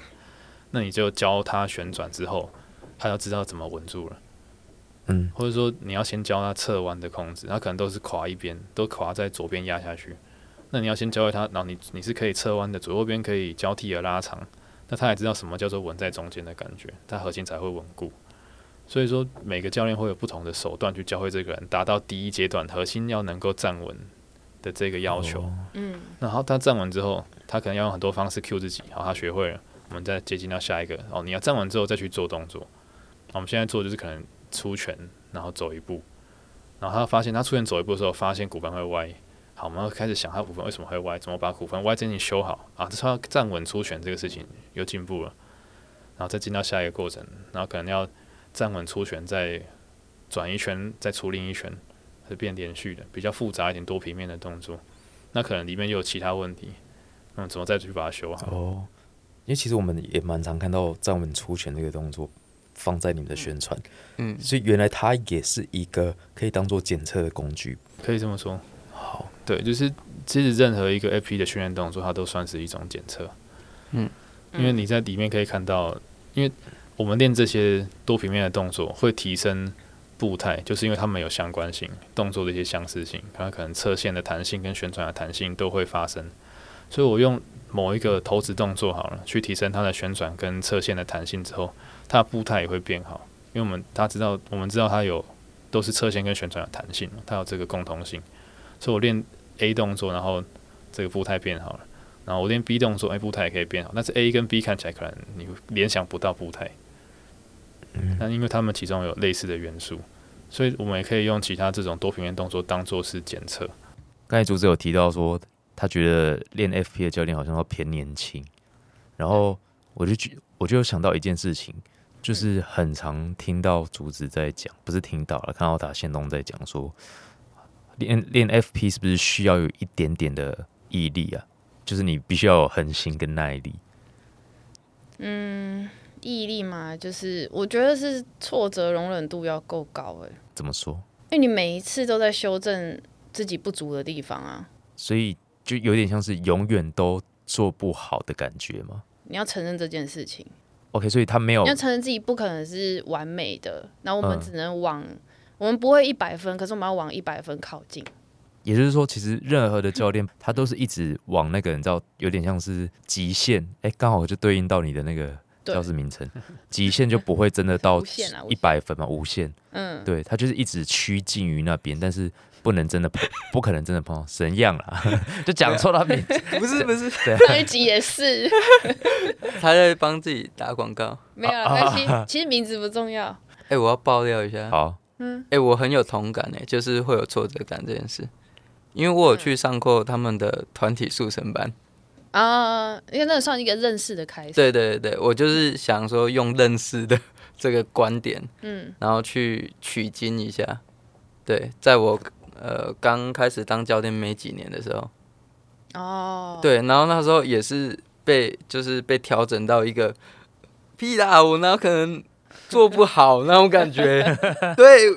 那你就教它旋转之后，它要知道怎么稳住了。嗯，或者说你要先教他侧弯的控制，他可能都是垮一边，都垮在左边压下去。那你要先教会他，然后你你是可以侧弯的，左右边可以交替的拉长，那他也知道什么叫做稳在中间的感觉，他核心才会稳固。所以说每个教练会有不同的手段去教会这个人，达到第一阶段核心要能够站稳的这个要求。哦嗯然后他站稳之后，他可能要用很多方式 cue 自己，好，他学会了，我们再接近到下一个。哦，你要站稳之后再去做动作。我们现在做就是可能出拳，然后走一步，然后他发现他出拳走一步的时候，发现骨盆会歪。好，我们要开始想他骨盆为什么会歪，怎么把骨盆歪这件事情修好啊？这是他站稳出拳这个事情又进步了，然后再进到下一个过程，然后可能要站稳出拳，再转一圈，再出另一拳，是变连续的，比较复杂一点多平面的动作。那可能里面又有其他问题，嗯，怎么再去把它修好？哦，因为其实我们也蛮常看到站稳出拳这个动作放在你们的宣传，嗯，所以原来它也是一个可以当做检测的工具。可以这么说。好，对，就是其实任何一个 AP 的训练动作，它都算是一种检测。嗯，因为你在里面可以看到，因为我们练这些多平面的动作，会提升步态，就是因为它们有相关性，动作的一些相似性，它可能侧线的弹性跟旋转的弹性都会发生。所以我用某一个投掷动作好了，去提升它的旋转跟侧线的弹性之后，它的步态也会变好，因为我们他知道，我们知道它有都是侧线跟旋转的弹性，它有这个共同性。所以我练 A 动作，然后这个步态变好了，然后我练 B 动作，哎，步态也可以变好。但是 A 跟 B 看起来可能你联想不到步态，那因为他们其中有类似的元素，所以我们也可以用其他这种多平面动作当做是检测。刚才竹子有提到说，他觉得练 FP 的教练好像要偏年轻，然后我就觉我就想到一件事情，就是很常听到竹子在讲，不是听到了，看到打线东在讲说，练练 FP 是不是需要有一点点的毅力啊？就是你必须要有恒心跟耐力。嗯，毅力嘛，就是我觉得是挫折容忍度要够高哎，怎么说？因为你每一次都在修正自己不足的地方啊，所以就有点像是永远都做不好的感觉吗你要承认这件事情，？OK，所以他没有你要承认自己不可能是完美的，然后我们嗯只能往，我们不会一百分，可是我们要往一百分靠近。也就是说，其实任何的教练他都是一直往那个你知道，有点像是极限，哎、刚好就对应到你的那个对教室名称，极限就不会真的到 一百分嘛，无限，嗯，对他就是一直趋近于那边，但是不能真的碰，不可能真的碰到神样啦，就讲错他名字，不是不是，上一集也是，他在帮自己打广告。没有了，没关系，其实名字不重要。哎、我要爆料一下，好，嗯。哎、我很有同感哎，就是会有挫折感这件事，因为我有去上过他们的团体速成班。啊，因为那算一个认识的开始。对对对，我就是想说用认识的这个观点，嗯然后去取经一下。对，在我呃刚开始当教练没几年的时候，哦，，对，然后那时候也是被就是被调整到一个屁啦，我哪有可能做不好那种感觉。对，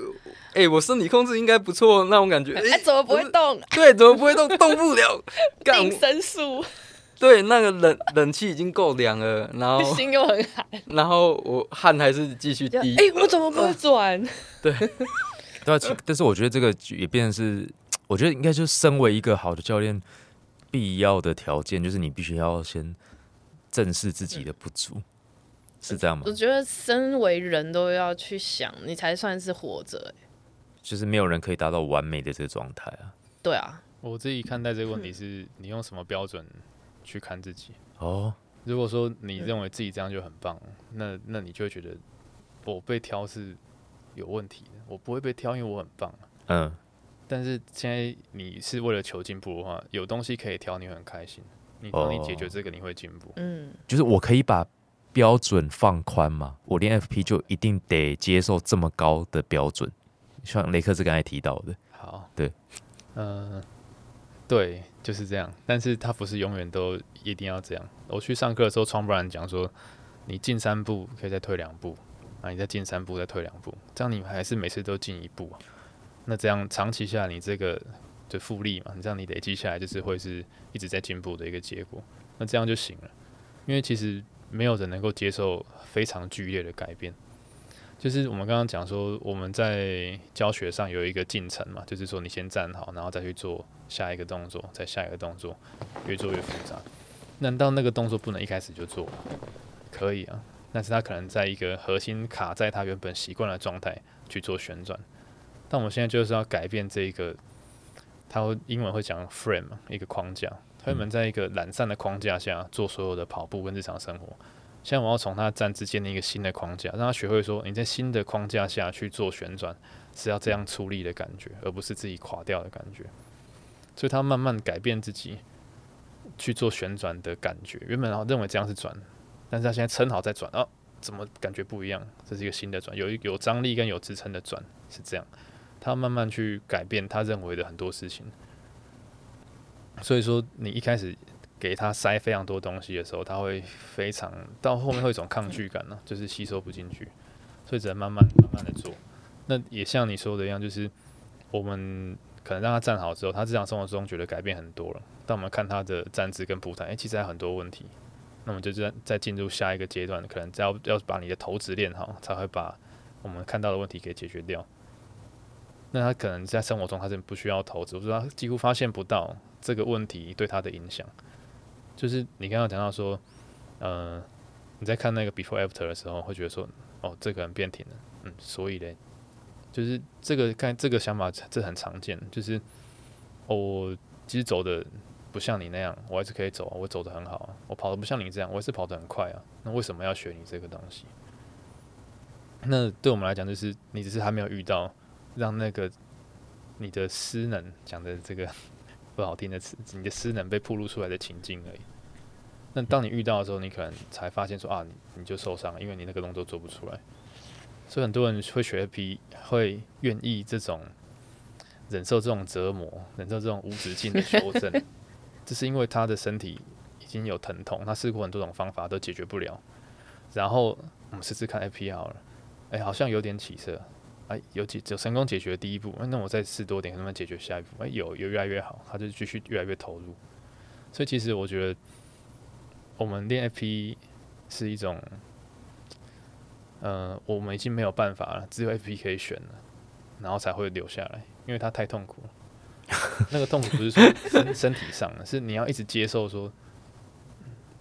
哎、我身体控制应该不错那种感觉。哎、哎，怎么不会动？对，怎么不会动？动不了。干 定，身术，对，那个冷冷气已经够凉了，然后 心又很寒。然后我汗还是继续滴。哎，我怎么不会 转？对对但是我觉得这个也变成是，我觉得应该就是身为一个好的教练必要的条件，就是你必须要先正视自己的不足，是这样吗我？觉得身为人都要去想，你才算是活着。哎就是没有人可以达到完美的这个状态啊。对啊，我自己看待这个问题是，你用什么标准去看自己？哦，如果说你认为自己这样就很棒，那那你就会觉得我被挑是有问题的，我不会被挑，因为我很棒啊。嗯，但是现在你是为了求进步的话，有东西可以挑，你会很开心。你帮你解决这个，你会进步。嗯，就是我可以把标准放宽嘛，我练 FP 就一定得接受这么高的标准，像雷克斯刚才提到的，好，对，嗯、对，就是这样。但是他不是永远都一定要这样。我去上课的时候，创办人讲说，你进三步可以再退两步，啊，你再进三步再退两步，这样你还是每次都进一步。那这样长期下，你这个就复利嘛，你这样你累积下来就是会是一直在进步的一个结果。那这样就行了，因为其实没有人能够接受非常剧烈的改变。就是我们刚刚讲说，我们在教学上有一个进程嘛，就是说你先站好，然后再去做下一个动作，再下一个动作，越做越复杂。难道那个动作不能一开始就做吗？可以啊，但是他可能在一个核心卡在他原本习惯的状态去做旋转。但我们现在就是要改变这一个，他会英文会讲 frame 嘛，一个框架。他们在一个懒散的框架下做所有的跑步跟日常生活。现在我要从他站之建立一个新的框架，让他学会说你在新的框架下去做旋转是要这样出力的感觉，而不是自己垮掉的感觉。所以他慢慢改变自己去做旋转的感觉。原本认为这样是转，但是他现在撑好再转，哦，怎么感觉不一样？这是一个新的转，有一有张力跟有支撑的转是这样。他慢慢去改变他认为的很多事情。所以说，你一开始给他塞非常多东西的时候，他会非常到后面会有一种抗拒感呢、就是吸收不进去，所以只能慢慢慢慢的做。那也像你说的一样，就是我们可能让他站好之后，他日常生活中觉得改变很多了，但我们看他的站姿跟步态，诶、其实还有很多问题。那么就再再进入下一个阶段，可能要要把你的投掷练好，才会把我们看到的问题给解决掉。那他可能在生活中他是不需要投资，或者说他几乎发现不到这个问题对他的影响。就是你刚刚讲到说，呃，你在看那个 before after 的时候，会觉得说，哦，这个人变挺了，嗯，所以嘞，就是这个看这个想法，这很常见，就是、我其实走的不像你那样，我还是可以走啊，我走的很好啊，我跑的不像你这样，我也是跑得很快啊，那为什么要学你这个东西？那对我们来讲，就是你只是还没有遇到让那个你的失能讲的这个 不好听的词，你的失能被暴露出来的情境而已。那当你遇到的时候，你可能才发现说啊，你你就受伤了，因为你那个动作做不出来。所以很多人会学 P，会愿意这种忍受这种折磨，忍受这种无止境的修正，这是因为他的身体已经有疼痛，他试过很多种方法都解决不了。然后我们试试看 AP 好了，哎、好像有点起色，哎，有解有成功解决第一步，哎那我再试多点，能不能解决下一步？哎，有有越来越好，他就继续越来越投入。所以其实我觉得，我们练 AP 是一种，呃，我们已经没有办法了，只有 FP 可以选了，然后才会留下来，因为它太痛苦了。那个痛苦不是说 身身体上的，是你要一直接受说，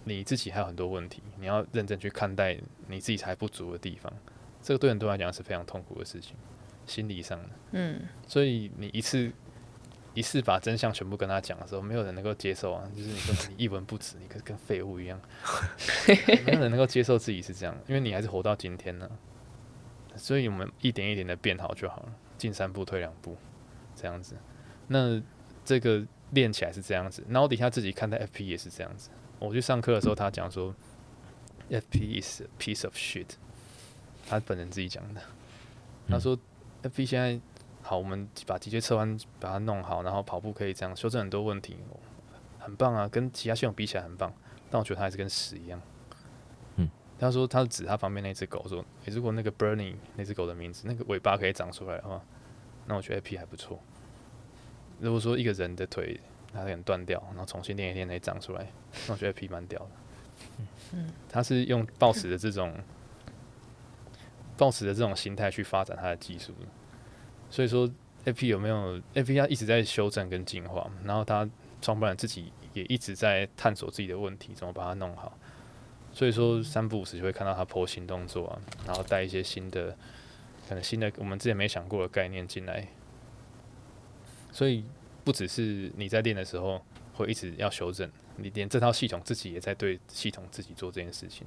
你自己还有很多问题，你要认真去看待你自己还不足的地方。这个对很多人来讲是非常痛苦的事情，心理上的。嗯，所以你一次一次把真相全部跟他讲的时候，没有人能够接受啊！就是你说你一文不值，你跟跟废物一样，没有人能够接受自己是这样，因为你还是活到今天呢、所以我们一点一点的变好就好了，进三步退两步，这样子。那这个练起来是这样子，然后底下自己看待 FP 也是这样子。我去上课的时候，他讲说，FP is a piece of shit，他本人自己讲的。他说，FP 现在好，我们把脊椎侧弯把它弄好，然后跑步可以这样修正很多问题，很棒啊，跟其他系统比起来很棒。但我觉得它还是跟屎一样。嗯，他说他指他旁边那只狗说，诶、如果那个 Bernie 那只狗的名字，那个尾巴可以长出来的话，那我觉得 AP 还不错。如果说一个人的腿它可能断掉，然后重新练一练可以长出来，那我觉得 AP 蛮屌的。嗯，他是用抱持的这种抱持的这种心态去发展他的技术的，所以说 FP 有没有 FP 他一直在修正跟进化，然后他创办人自己也一直在探索自己的问题，怎么把它弄好。所以说三不五时就会看到他剖新动作啊，然后带一些新的可能新的我们之前没想过的概念进来。所以不只是你在练的时候会一直要修正，你连这套系统自己也在对系统自己做这件事情。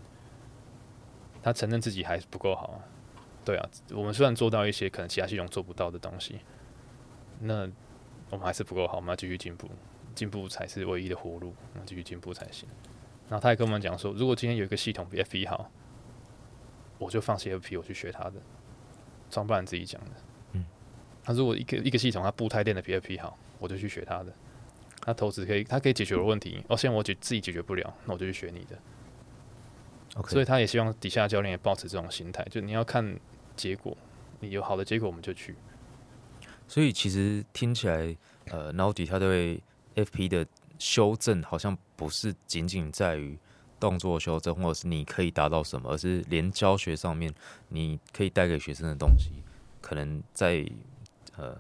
他承认自己还是不够好啊，对啊，我们虽然做到一些可能其他系统做不到的东西，那我们还是不够好，我们要继续进步，进步才是唯一的活路，那继续进步才行。然后他也跟我们讲说，如果今天有一个系统比 F 一好，我就放弃 F P，我去学他的。创办人自己讲的，嗯，他如果一个一个系统他步态练的比 F P 好，我就去学他的。他投资可以，他可以解决我的问题，哦，现在我解自己解决不了，那我就去学你的。OK，所以他也希望底下教练也保持这种心态，就你要看结果，你有好的结果我们就去。所以其实听起来，呃 n a u d i 他对 FP 的修正好像不是仅仅在于动作修正，或者是你可以达到什么，而是连教学上面你可以带给学生的东西，可能在呃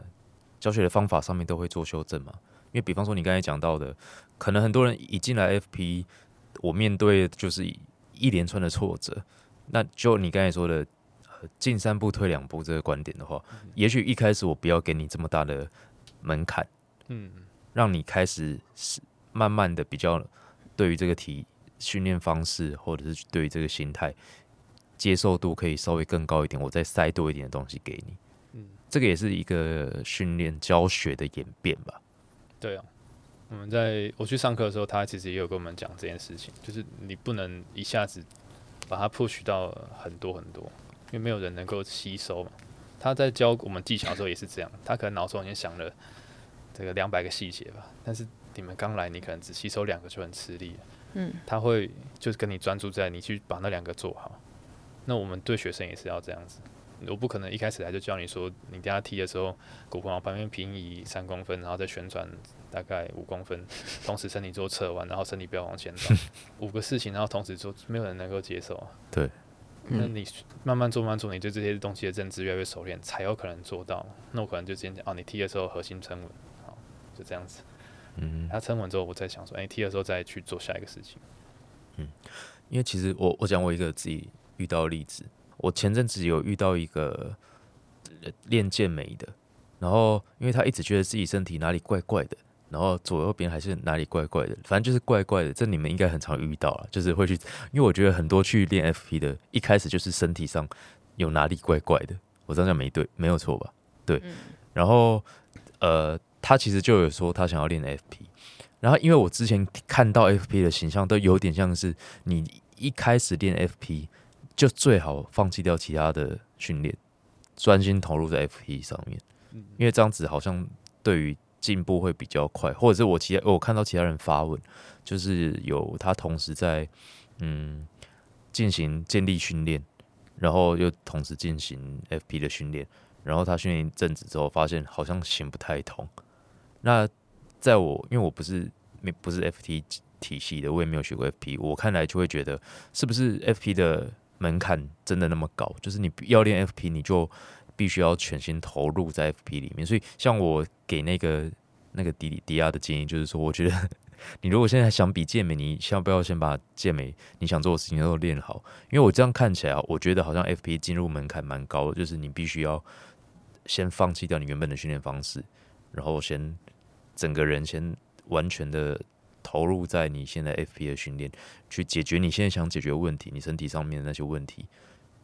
教学的方法上面都会做修正嘛。因为比方说你刚才讲到的，可能很多人一进来 FP，我面对就是一连串的挫折，那就你刚才说的。呃进三步退两步这个观点的话，也许一开始我不要给你这么大的门槛，嗯，让你开始是慢慢的比较对于这个体训练方式，或者是对于这个心态接受度可以稍微更高一点，我再塞多一点的东西给你。嗯，这个也是一个训练教学的演变吧。对啊。我们在我去上课的时候，他其实也有跟我们讲这件事情，就是你不能一下子把它 push 到很多很多，因为没有人能够吸收嘛。他在教我们技巧的时候也是这样，他可能脑中已经想了这个两百个细节吧，但是你们刚来，你可能只吸收两个就很吃力。嗯，他会就是跟你专注在你去把那两个做好。那我们对学生也是要这样子，我不可能一开始来就教你说，你等下踢的时候，骨盆往旁边平移三公分，然后再旋转大概五公分，同时身体做侧弯，然后身体不要往前倒，五个事情，然后同时做，没有人能够接受啊。对，那你慢慢做，慢慢做，你对这些东西的认知越来越熟练，才有可能做到。那我可能就直接讲，哦，你踢的时候核心撑稳，好，就这样子。嗯，他撑稳之后，我再想说，哎、踢的时候再去做下一个事情。嗯因为其实我我讲我一个自己遇到的例子，我前阵子有遇到一个呃练健美的，然后因为他一直觉得自己身体哪里怪怪的，然后左右边还是哪里怪怪的，反正就是怪怪的。这你们应该很常遇到了，就是会去，因为我觉得很多去练 FP 的，一开始就是身体上有哪里怪怪的。我这样讲没对，没有错吧？对。嗯然后呃，他其实就有说他想要练 FP，然后因为我之前看到 FP 的形象都有点像是你一开始练 FP 就最好放弃掉其他的训练，专心投入在 FP 上面，因为这样子好像对于进步会比较快，或者是我其他我看到其他人发文，就是有他同时在嗯进行建立训练，然后又同时进行 FP 的训练，然后他训练一阵子之后，发现好像行不太通。那在我因为我不是没不是 FT 体系的，我也没有学过 FP，我看来就会觉得是不是 FP 的门槛真的那么高？就是你要练 FP，你就必须要全心投入在 FP 里面。所以像我给那个那个迪迪亚的建议，就是说，我觉得 你如果现在想比健美，你要不要先把健美你想做的事情都练好？因为我这样看起来啊，我觉得好像 FP 进入门槛蛮高的，就是你必须要先放弃掉你原本的训练方式，然后先整个人先完全的投入在你现在 FP 的训练，去解决你现在想解决问题，你身体上面的那些问题，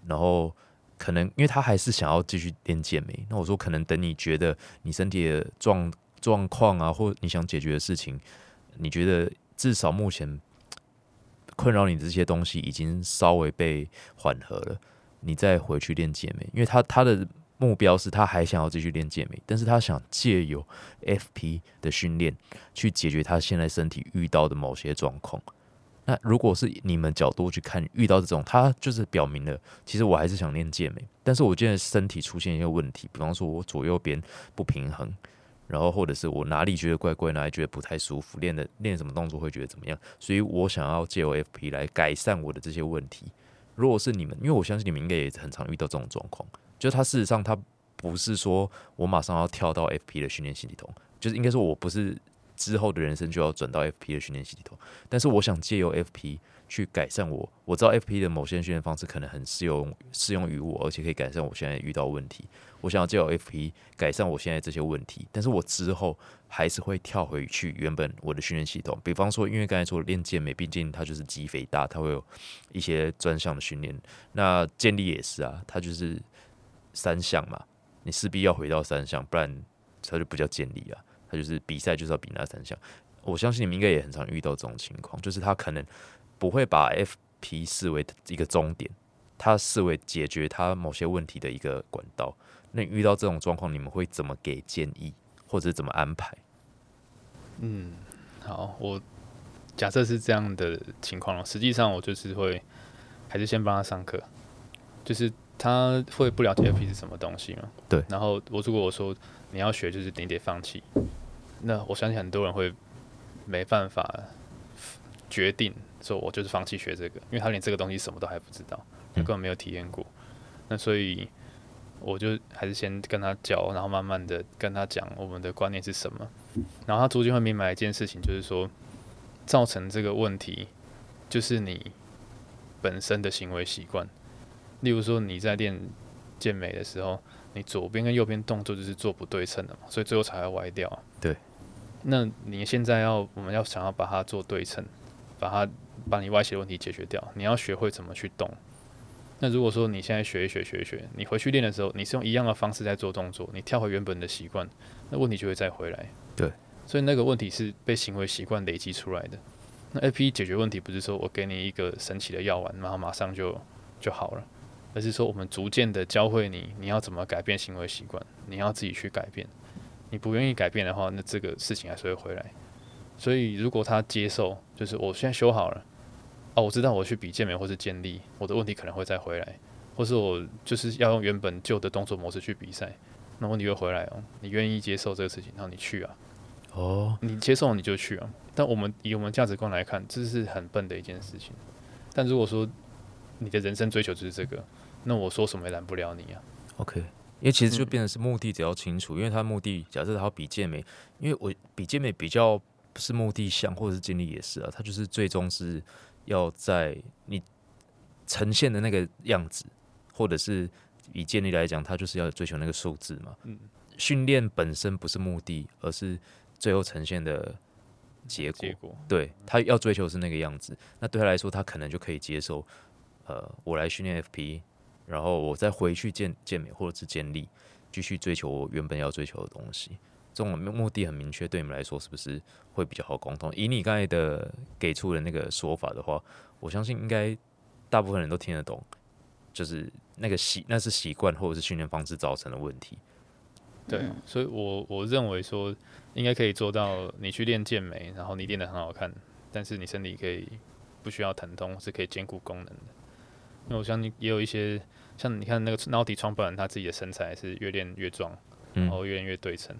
然后可能因为他还是想要继续练健美，那我说可能等你觉得你身体的状状况啊，或你想解决的事情，你觉得至少目前困扰你的这些东西已经稍微被缓和了，你再回去练健美，因为他他的目标是他还想要继续练健美，但是他想借由 FP 的训练去解决他现在身体遇到的某些状况，那如果是你们角度去看，遇到这种，他就是表明了，其实我还是想练健美，但是我现在身体出现一些问题，比方说我左右边不平衡，然后或者是我哪里觉得怪怪，哪里觉得不太舒服，练的练什么动作会觉得怎么样，所以我想要借由 FP 来改善我的这些问题。如果是你们，因为我相信你们应该也很常遇到这种状况，就他事实上他不是说我马上要跳到 FP 的训练系统，就是应该说我不是。之后的人生就要转到 FP 的训练系统，但是我想借由 FP 去改善我。我知道 FP 的某些训练方式可能很适用适用于我，而且可以改善我现在遇到问题。我想要借由 FP 改善我现在这些问题，但是我之后还是会跳回去原本我的训练系统。比方说，因为刚才说练健美，毕竟它就是肌肥大，它会有一些专项的训练。那健力也是啊，它就是三项嘛，你势必要回到三项，不然它就不叫健力啊。他就是比赛就是要比那三项，我相信你们应该也很常遇到这种情况，就是他可能不会把 FP 视为一个终点，他视为解决他某些问题的一个管道。那遇到这种状况，你们会怎么给建议，或者怎么安排？嗯，好，我假设是这样的情况实际上我就是会还是先帮他上课，就是他会不了解 FP 是什么东西吗？对。然后我如果我说。你要学，就是你得放弃。那我相信很多人会没办法决定说，我就是放弃学这个，因为他连这个东西什么都还不知道，他根本没有体验过。那所以我就还是先跟他教，然后慢慢的跟他讲我们的观念是什么。然后他逐渐会明白一件事情，就是说造成这个问题就是你本身的行为习惯。例如说你在练健美的时候。你左边跟右边动作就是做不对称的嘛，所以最后才会歪掉。对，那你现在要我们要想要把它做对称，把它把你歪斜的问题解决掉，你要学会怎么去动。那如果说你现在学一学学一学，你回去练的时候，你是用一样的方式在做动作，你跳回原本的习惯，那问题就会再回来。对，所以那个问题是被行为习惯累积出来的。那 A P 解决问题不是说我给你一个神奇的药丸，然后马上就就好了。而是说，我们逐渐的教会你，你要怎么改变行为习惯，你要自己去改变。你不愿意改变的话，那这个事情还是会回来。所以，如果他接受，就是我现在修好了，哦，我知道我去比健美或是健力，我的问题可能会再回来，或是我就是要用原本旧的动作模式去比赛，那问题会回来哦。你愿意接受这个事情，然后你去啊。哦，你接受你就去啊。但我们以我们价值观来看，这是很笨的一件事情。但如果说你的人生追求就是这个。那我说什么也拦不了你啊。OK，因为其实就变成是目的只要清楚，因为他目的假设他要比健美，因为我比健美比较不是目的项，或者是精力也是啊，他就是最终是要在你呈现的那个样子，或者是以健力来讲，他就是要追求那个数字嘛。嗯，训练本身不是目的，而是最后呈现的结果。结果，对他要追求是那个样子，那对他来说，他可能就可以接受，呃，我来训练 FP。然后我再回去健健美或者是健力，继续追求我原本要追求的东西。这种目的很明确，对你们来说是不是会比较好沟通？以你刚才的给出的那个说法的话，我相信应该大部分人都听得懂，就是那个习那是习惯或者是训练方式造成的问题。对，所以我我认为说应该可以做到，你去练健美，然后你练得很好看，但是你身体可以不需要疼痛，是可以兼顾功能的。因为我相信也有一些。像你看那个 Naughty 创办人，他自己的身材是越练越壮，然后越练越对称。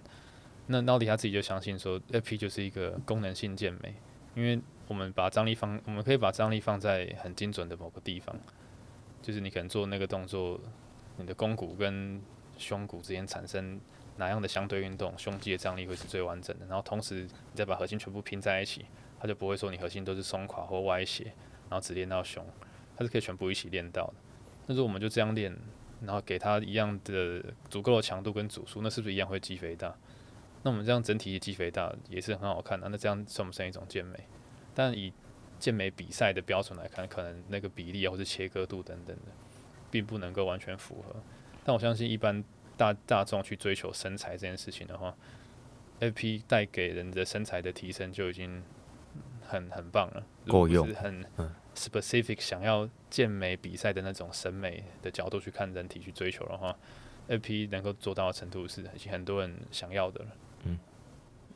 那 Naughty 他自己就相信说，FP 就是一个功能性健美，因为我们把张力放，我们可以把张力放在很精准的某个地方，就是你可能做那个动作，你的肱骨跟胸骨之间产生哪样的相对运动，胸肌的张力会是最完整的。然后同时你再把核心全部拼在一起，它就不会说你核心都是松垮或歪斜，然后只练到胸，它是可以全部一起练到的。但是我们就这样练，然后给它一样的足够的强度跟组数，那是不是一样会肌肥大？那我们这样整体肌肥大也是很好看的。那这样算不算一种健美？但以健美比赛的标准来看，可能那个比例啊，或者切割度等等的，并不能够完全符合。但我相信，一般大大众去追求身材这件事情的话，AP 带给人的身材的提升就已经很很棒了，够用，很 specific 想要健美比赛的那种审美的角度去看人体去追求的话，A P 能够做到的程度是已经很多人想要的了。嗯，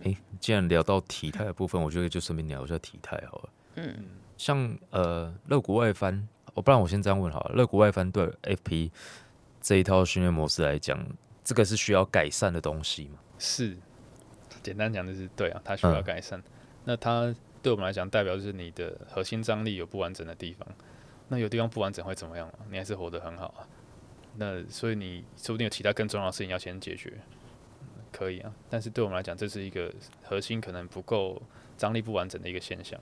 诶，既然聊到体态的部分，我觉得就顺便聊一下体态好了。嗯，像呃肋骨外翻，我不然我先这样问好了，肋骨外翻对 FP 这一套训练模式来讲，这个是需要改善的东西吗？是，简单讲就是对啊，它需要嗯改善。那它对我们来讲，代表就是你的核心张力有不完整的地方。那有地方不完整会怎么样？你还是活得很好啊。那所以你说不定有其他更重要的事情要先解决，可以啊。但是对我们来讲，这是一个核心可能不够张力不完整的一个现象。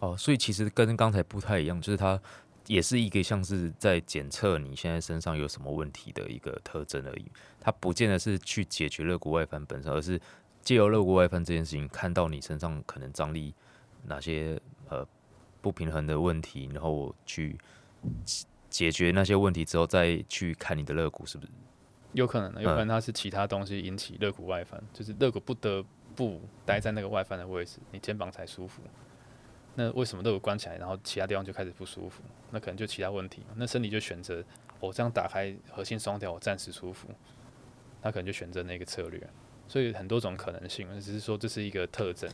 哦，所以其实跟刚才不太一样，就是它也是一个像是在检测你现在身上有什么问题的一个特征而已。它不见得是去解决肋骨外翻本身，而是借由肋骨外翻这件事情，看到你身上可能张力哪些呃不平衡的问题，然后我去解解决那些问题之后，再去看你的肋骨是不是有可能的，有可能它是其他东西引起肋骨外翻，就是肋骨不得不待在那个外翻的位置，你肩膀才舒服。那为什么肋骨关起来，然后其他地方就开始不舒服？那可能就其他问题嘛。那身体就选择我、这样打开核心双条，我暂时舒服，他可能就选择那个策略。所以很多种可能性，只是说这是一个特征，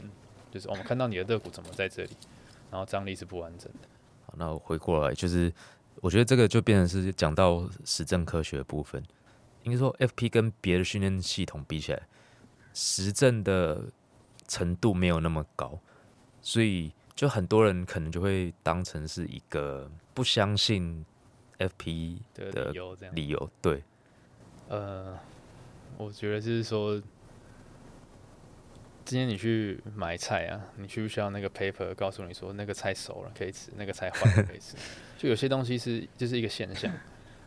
就是我们看到你的肋骨怎么在这里，然后张力是不完整的。好，那我回过来，就是我觉得这个就变成是讲到实证科学的部分。应该说，FP 跟别的训练系统比起来，实证的程度没有那么高，所以就很多人可能就会当成是一个不相信 FP 的的理由。理由。对，呃，我觉得就是说，今天你去买菜啊，你需不需要那个 paper 告诉你说那个菜熟了可以吃，那个菜坏了可以吃？就有些东西是就是一个现象。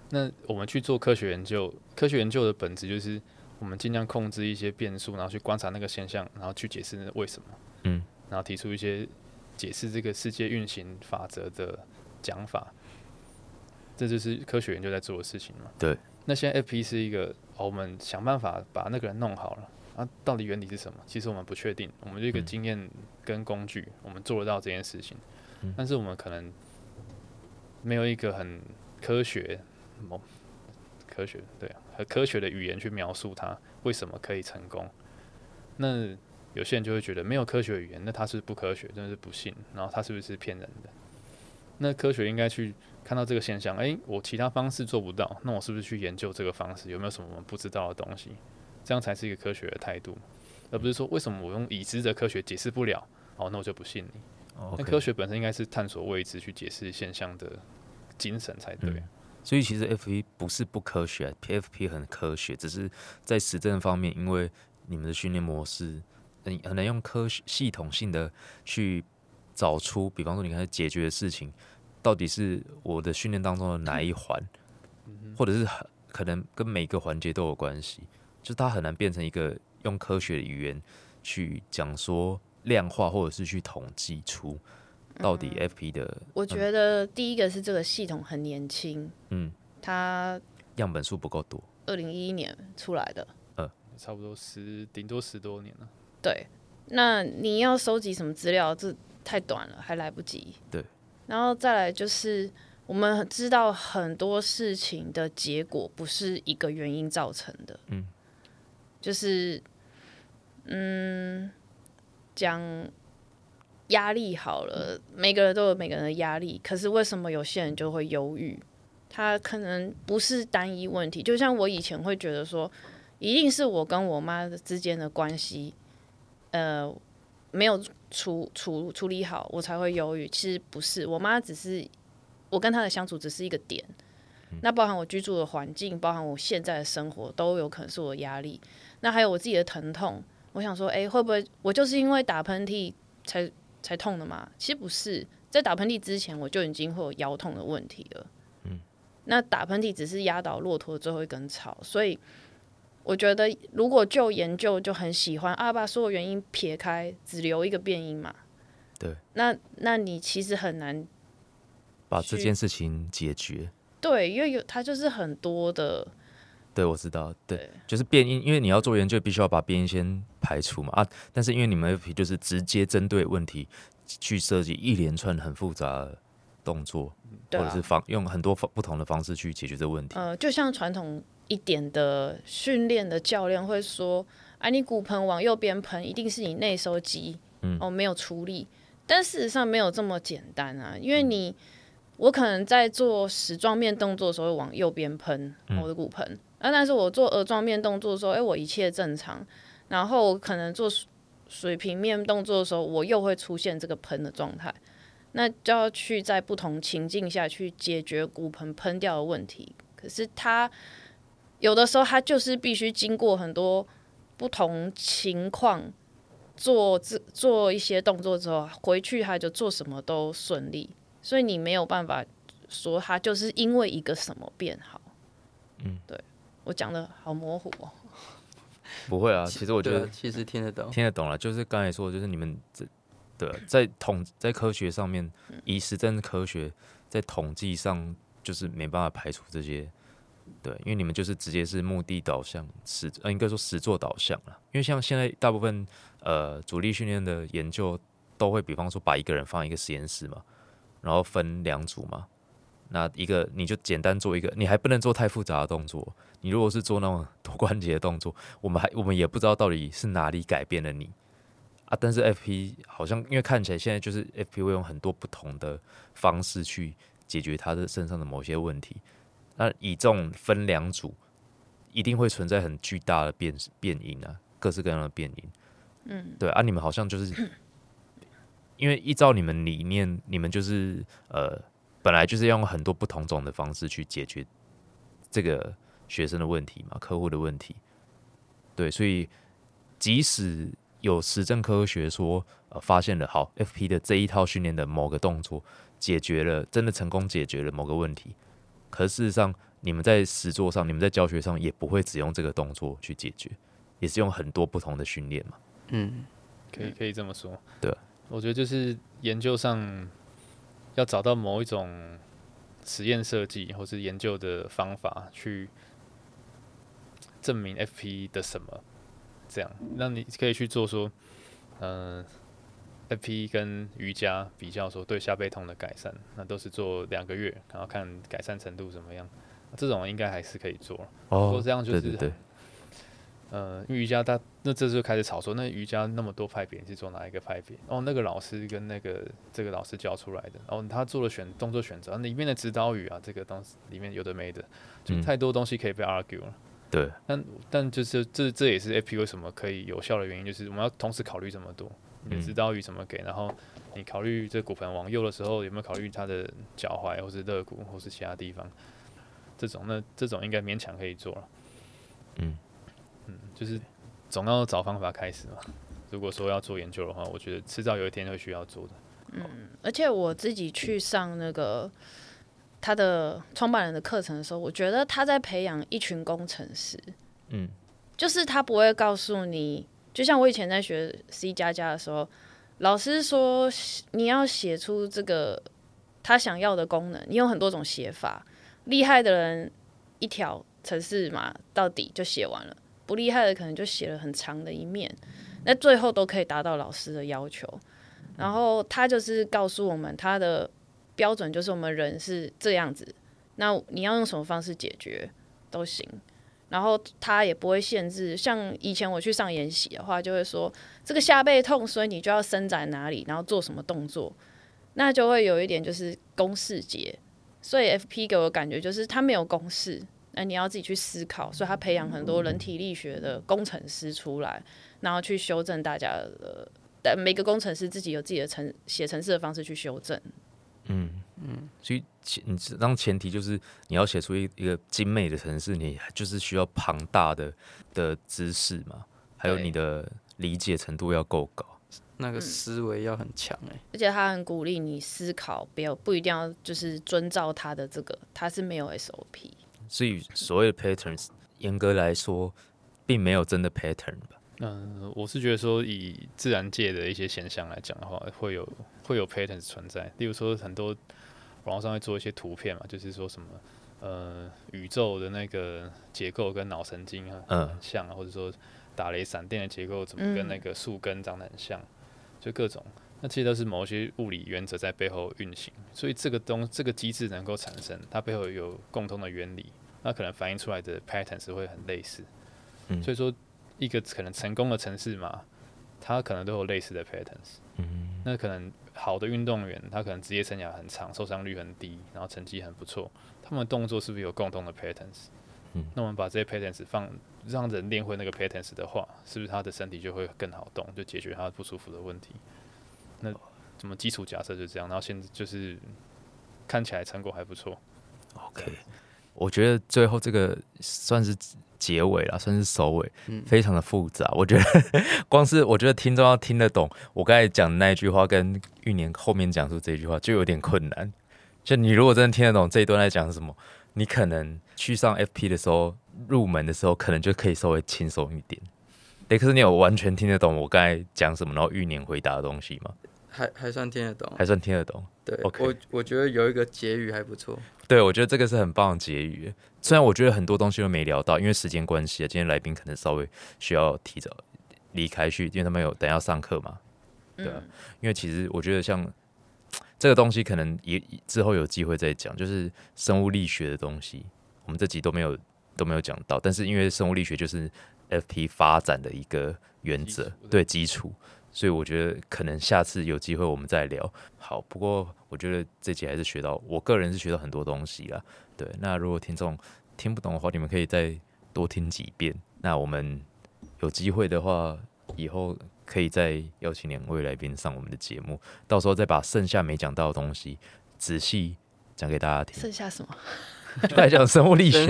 那我们去做科学研究，科学研究的本质就是我们尽量控制一些变数，然后去观察那个现象，然后去解释那为什么，嗯，然后提出一些解释这个世界运行法则的讲法。这就是科学研究在做的事情嘛。对。那现在 FP 是一个、哦我们想办法把那个人弄好了啊，到底原理是什么？其实我们不确定，我们就一个嗯经验跟工具，我们做得到这件事情，嗯但是我们可能没有一个很科学、某科学对啊，和科学的语言去描述它为什么可以成功。那有些人就会觉得没有科学语言，那它是不科学，真的是不信，然后它是不是骗人的？那科学应该去看到这个现象，诶，我其他方式做不到，那我是不是去研究这个方式有没有什么我们不知道的东西？这样才是一个科学的态度，而不是说为什么我用已知的科学解释不了，哦，那我就不信你。那科学本身应该是探索未知去解释现象的精神才对。嗯。所以其实 FP 不是不科学，PFP 很科学，只是在实证方面，因为你们的训练模式，很很难用科学系统性的去找出，比方说你刚才解决的事情，到底是我的训练当中的哪一环，或者是很可能跟每个环节都有关系，就是它很难变成一个用科学的语言去讲说量化，或者是去统计出到底 FP 的我觉得第一个是这个系统很年轻，嗯它样本数不够多。二零一一年出来的，差不多十，顶多十多年了。对。那你要收集什么资料？这太短了，还来不及。对。然后再来就是，我们知道很多事情的结果不是一个原因造成的。嗯。就是，嗯，讲压力好了，每个人都有每个人的压力，可是为什么有些人就会忧郁？他可能不是单一问题，就像我以前会觉得说，一定是我跟我妈之间的关系，呃，没有处处处理好，我才会忧郁。其实不是，我妈只是我跟她的相处只是一个点，那包含我居住的环境，包含我现在的生活，都有可能是我的压力。那还有我自己的疼痛，我想说，诶，会不会我就是因为打喷嚏才才痛的嘛？其实不是，在打喷嚏之前我就已经会有腰痛的问题了。嗯，那打喷嚏只是压倒骆驼的最后一根草，所以我觉得如果就研究就很喜欢啊，把所有原因撇开，只留一个变因嘛。对，那那你其实很难把这件事情解决。对，因为有它就是很多的，对，我知道，对，对就是变音，因为你要做研究，必须要把变音先排除嘛啊。但是因为你们就是直接针对问题去设计一连串很复杂的动作，或者是，方用很多方不同的方式去解决这个问题。呃，就像传统一点的训练的教练会说，啊，你骨盆往右边喷，一定是你内收肌嗯哦没有出力。但事实上没有这么简单啊，因为你我可能在做矢状面动作的时候往右边喷我的骨盆，啊，但是我做额状面动作的时候，哎，我一切正常，然后可能做水平面动作的时候，我又会出现这个喷的状态，那就要去在不同情境下去解决骨盆喷掉的问题。可是它有的时候它就是必须经过很多不同情况做做做一些动作之后，回去它就做什么都顺利，所以你没有办法说它就是因为一个什么变好。嗯，对我讲的好模糊哦。不会啊，其实我觉得啊其实听得懂。听得懂了，就是刚才说，就是你们这对在统在科学上面，以实证科学在统计上就是没办法排除这些，对，因为你们就是直接是目的导向，实呃应该说实做导向了。因为像现在大部分呃主力训练的研究都会，比方说把一个人放一个实验室嘛，然后分两组嘛，那一个你就简单做一个，你还不能做太复杂的动作。你如果是做那种多关节的动作，我们还我们也不知道到底是哪里改变了你啊。但是 FP 好像因为看起来现在就是 FP 会用很多不同的方式去解决他的身上的某些问题。那以这种分两组，一定会存在很巨大的变变因啊，各式各样的变因。嗯，对啊，你们好像就是因为依照你们理念，你们就是呃，本来就是要用很多不同种的方式去解决这个学生的问题嘛，客户的问题。对，所以即使有实证科学说，呃，发现了好 FP 的这一套训练的某个动作解决了，真的成功解决了某个问题，可事实上，你们在实作上，你们在教学上也不会只用这个动作去解决，也是用很多不同的训练嘛。嗯，可以可以这么说。对啊我觉得就是研究上要找到某一种实验设计或是研究的方法去证明 FP 的什么，这样，那你可以去做说，嗯、FP 跟瑜伽比较说对下背痛的改善，那都是做两个月，然后看改善程度怎么样，这种应该还是可以做。哦不过这样就是对对对，呃，瑜伽他那这就开始吵说，那瑜伽那么多派别，你是做哪一个派别？哦，那个老师跟那个这个老师教出来的，哦，他做了选动作选择，里面的指导语啊，这个东西里面有的没的，就嗯太多东西可以被 argue 了。对，但但就是这这也是 AP 为什么可以有效的原因，就是我们要同时考虑这么多，你的嗯指导语怎么给，然后你考虑这骨盆往右的时候有没有考虑他的脚踝或是肋骨或是其他地方，这种那这种应该勉强可以做了。嗯嗯，就是总要找方法开始嘛。如果说要做研究的话，我觉得迟早有一天会需要做的。嗯而且我自己去上那个他的创办人的课程的时候，我觉得他在培养一群工程师，嗯就是他不会告诉你，就像我以前在学 C 加加的时候，老师说你要写出这个他想要的功能，你有很多种写法，厉害的人一条程式码到底就写完了，不厉害的可能就写了很长的一面，那最后都可以达到老师的要求。然后他就是告诉我们，他的标准就是我们人是这样子，那你要用什么方式解决都行。然后他也不会限制，像以前我去上研习的话，就会说这个下背痛，所以你就要伸展哪里，然后做什么动作，那就会有一点就是公式节。所以 FP 给我感觉就是他没有公式，那你要自己去思考，所以他培养很多人体力学的工程师出来，然后去修正大家的。但每个工程师自己有自己的程写程式的方式去修正。嗯嗯，所以前你当前提就是你要写出一一个精美的城市，你就是需要庞大的的知识嘛，还有你的理解程度要够高。那个思维要很强哎、而且他很鼓励你思考，不要不一定要就是遵照他的这个，他是没有 SOP。所以所谓的 patterns，严格来说，并没有真的 pattern 吧？嗯，我是觉得说，以自然界的一些现象来讲的话，会有会有 patterns 存在。例如说，很多网络上会做一些图片嘛，就是说什么呃宇宙的那个结构跟脑神经啊嗯很像啊，或者说打雷闪电的结构怎么跟那个树根长得很像，就各种。那其实都是某些物理原则在背后运行，所以这个东这个机制能够产生，它背后有共通的原理，那可能反映出来的 patterns 会很类似。嗯所以说一个可能成功的城市嘛，它可能都有类似的 patterns。嗯那可能好的运动员，他可能职业生涯很长，受伤率很低，然后成绩很不错，他们的动作是不是有共通的 patterns？嗯那我们把这些 patterns 放，让人练会那个 patterns 的话，是不是他的身体就会更好动，就解决他不舒服的问题？那怎么基础假设就这样，然后现在就是看起来成果还不错。OK，我觉得最后这个算是结尾了，算是首尾，嗯非常的复杂。我觉得光是我觉得听众要听得懂我刚才讲的那一句话，跟玉年后面讲出这句话就有点困难。就你如果真的听得懂这一段在讲什么，你可能去上 FP 的时候，入门的时候可能就可以稍微轻松一点。对，可是你有完全听得懂我刚才讲什么，然后玉年回答的东西吗？还还算听得懂。还算听得懂？对 OK 我我觉得有一个结语还不错。对，我觉得这个是很棒的结语。虽然我觉得很多东西都没聊到，因为时间关系啊，今天来宾可能稍微需要提早离开去，因为他们有等下要上课嘛。对啊嗯，因为其实我觉得像这个东西，可能也之后有机会再讲，就是生物力学的东西，我们这集都没有都没有讲到。但是因为生物力学就是 FP 发展的一个原则，对基础，所以我觉得可能下次有机会我们再聊。好，不过我觉得这集还是学到，我个人是学到很多东西啦。对，那如果听众听不懂的话，你们可以再多听几遍。那我们有机会的话，以后可以再邀请两位来宾上我们的节目，到时候再把剩下没讲到的东西仔细讲给大家听。剩下什么？就来讲生物力学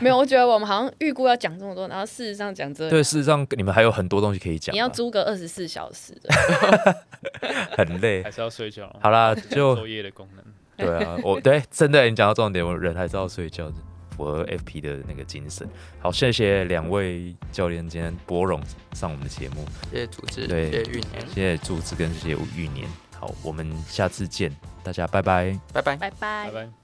没有，我觉得我们好像预估要讲这么多，然后事实上讲这对，事实上你们还有很多东西可以讲啊。你要租个二十四小时的，很累还。是要睡觉。好啦，就作业的功能。对啊，我对真的你讲到重点，我人还是要睡觉的，符合 FP 的那个精神。好，谢谢两位教练今天博荣上我们的节目，谢谢主持，对谢谢玉年，谢谢组织跟谢谢玉年。好，我们下次见，大家拜拜。拜拜。拜拜拜。拜。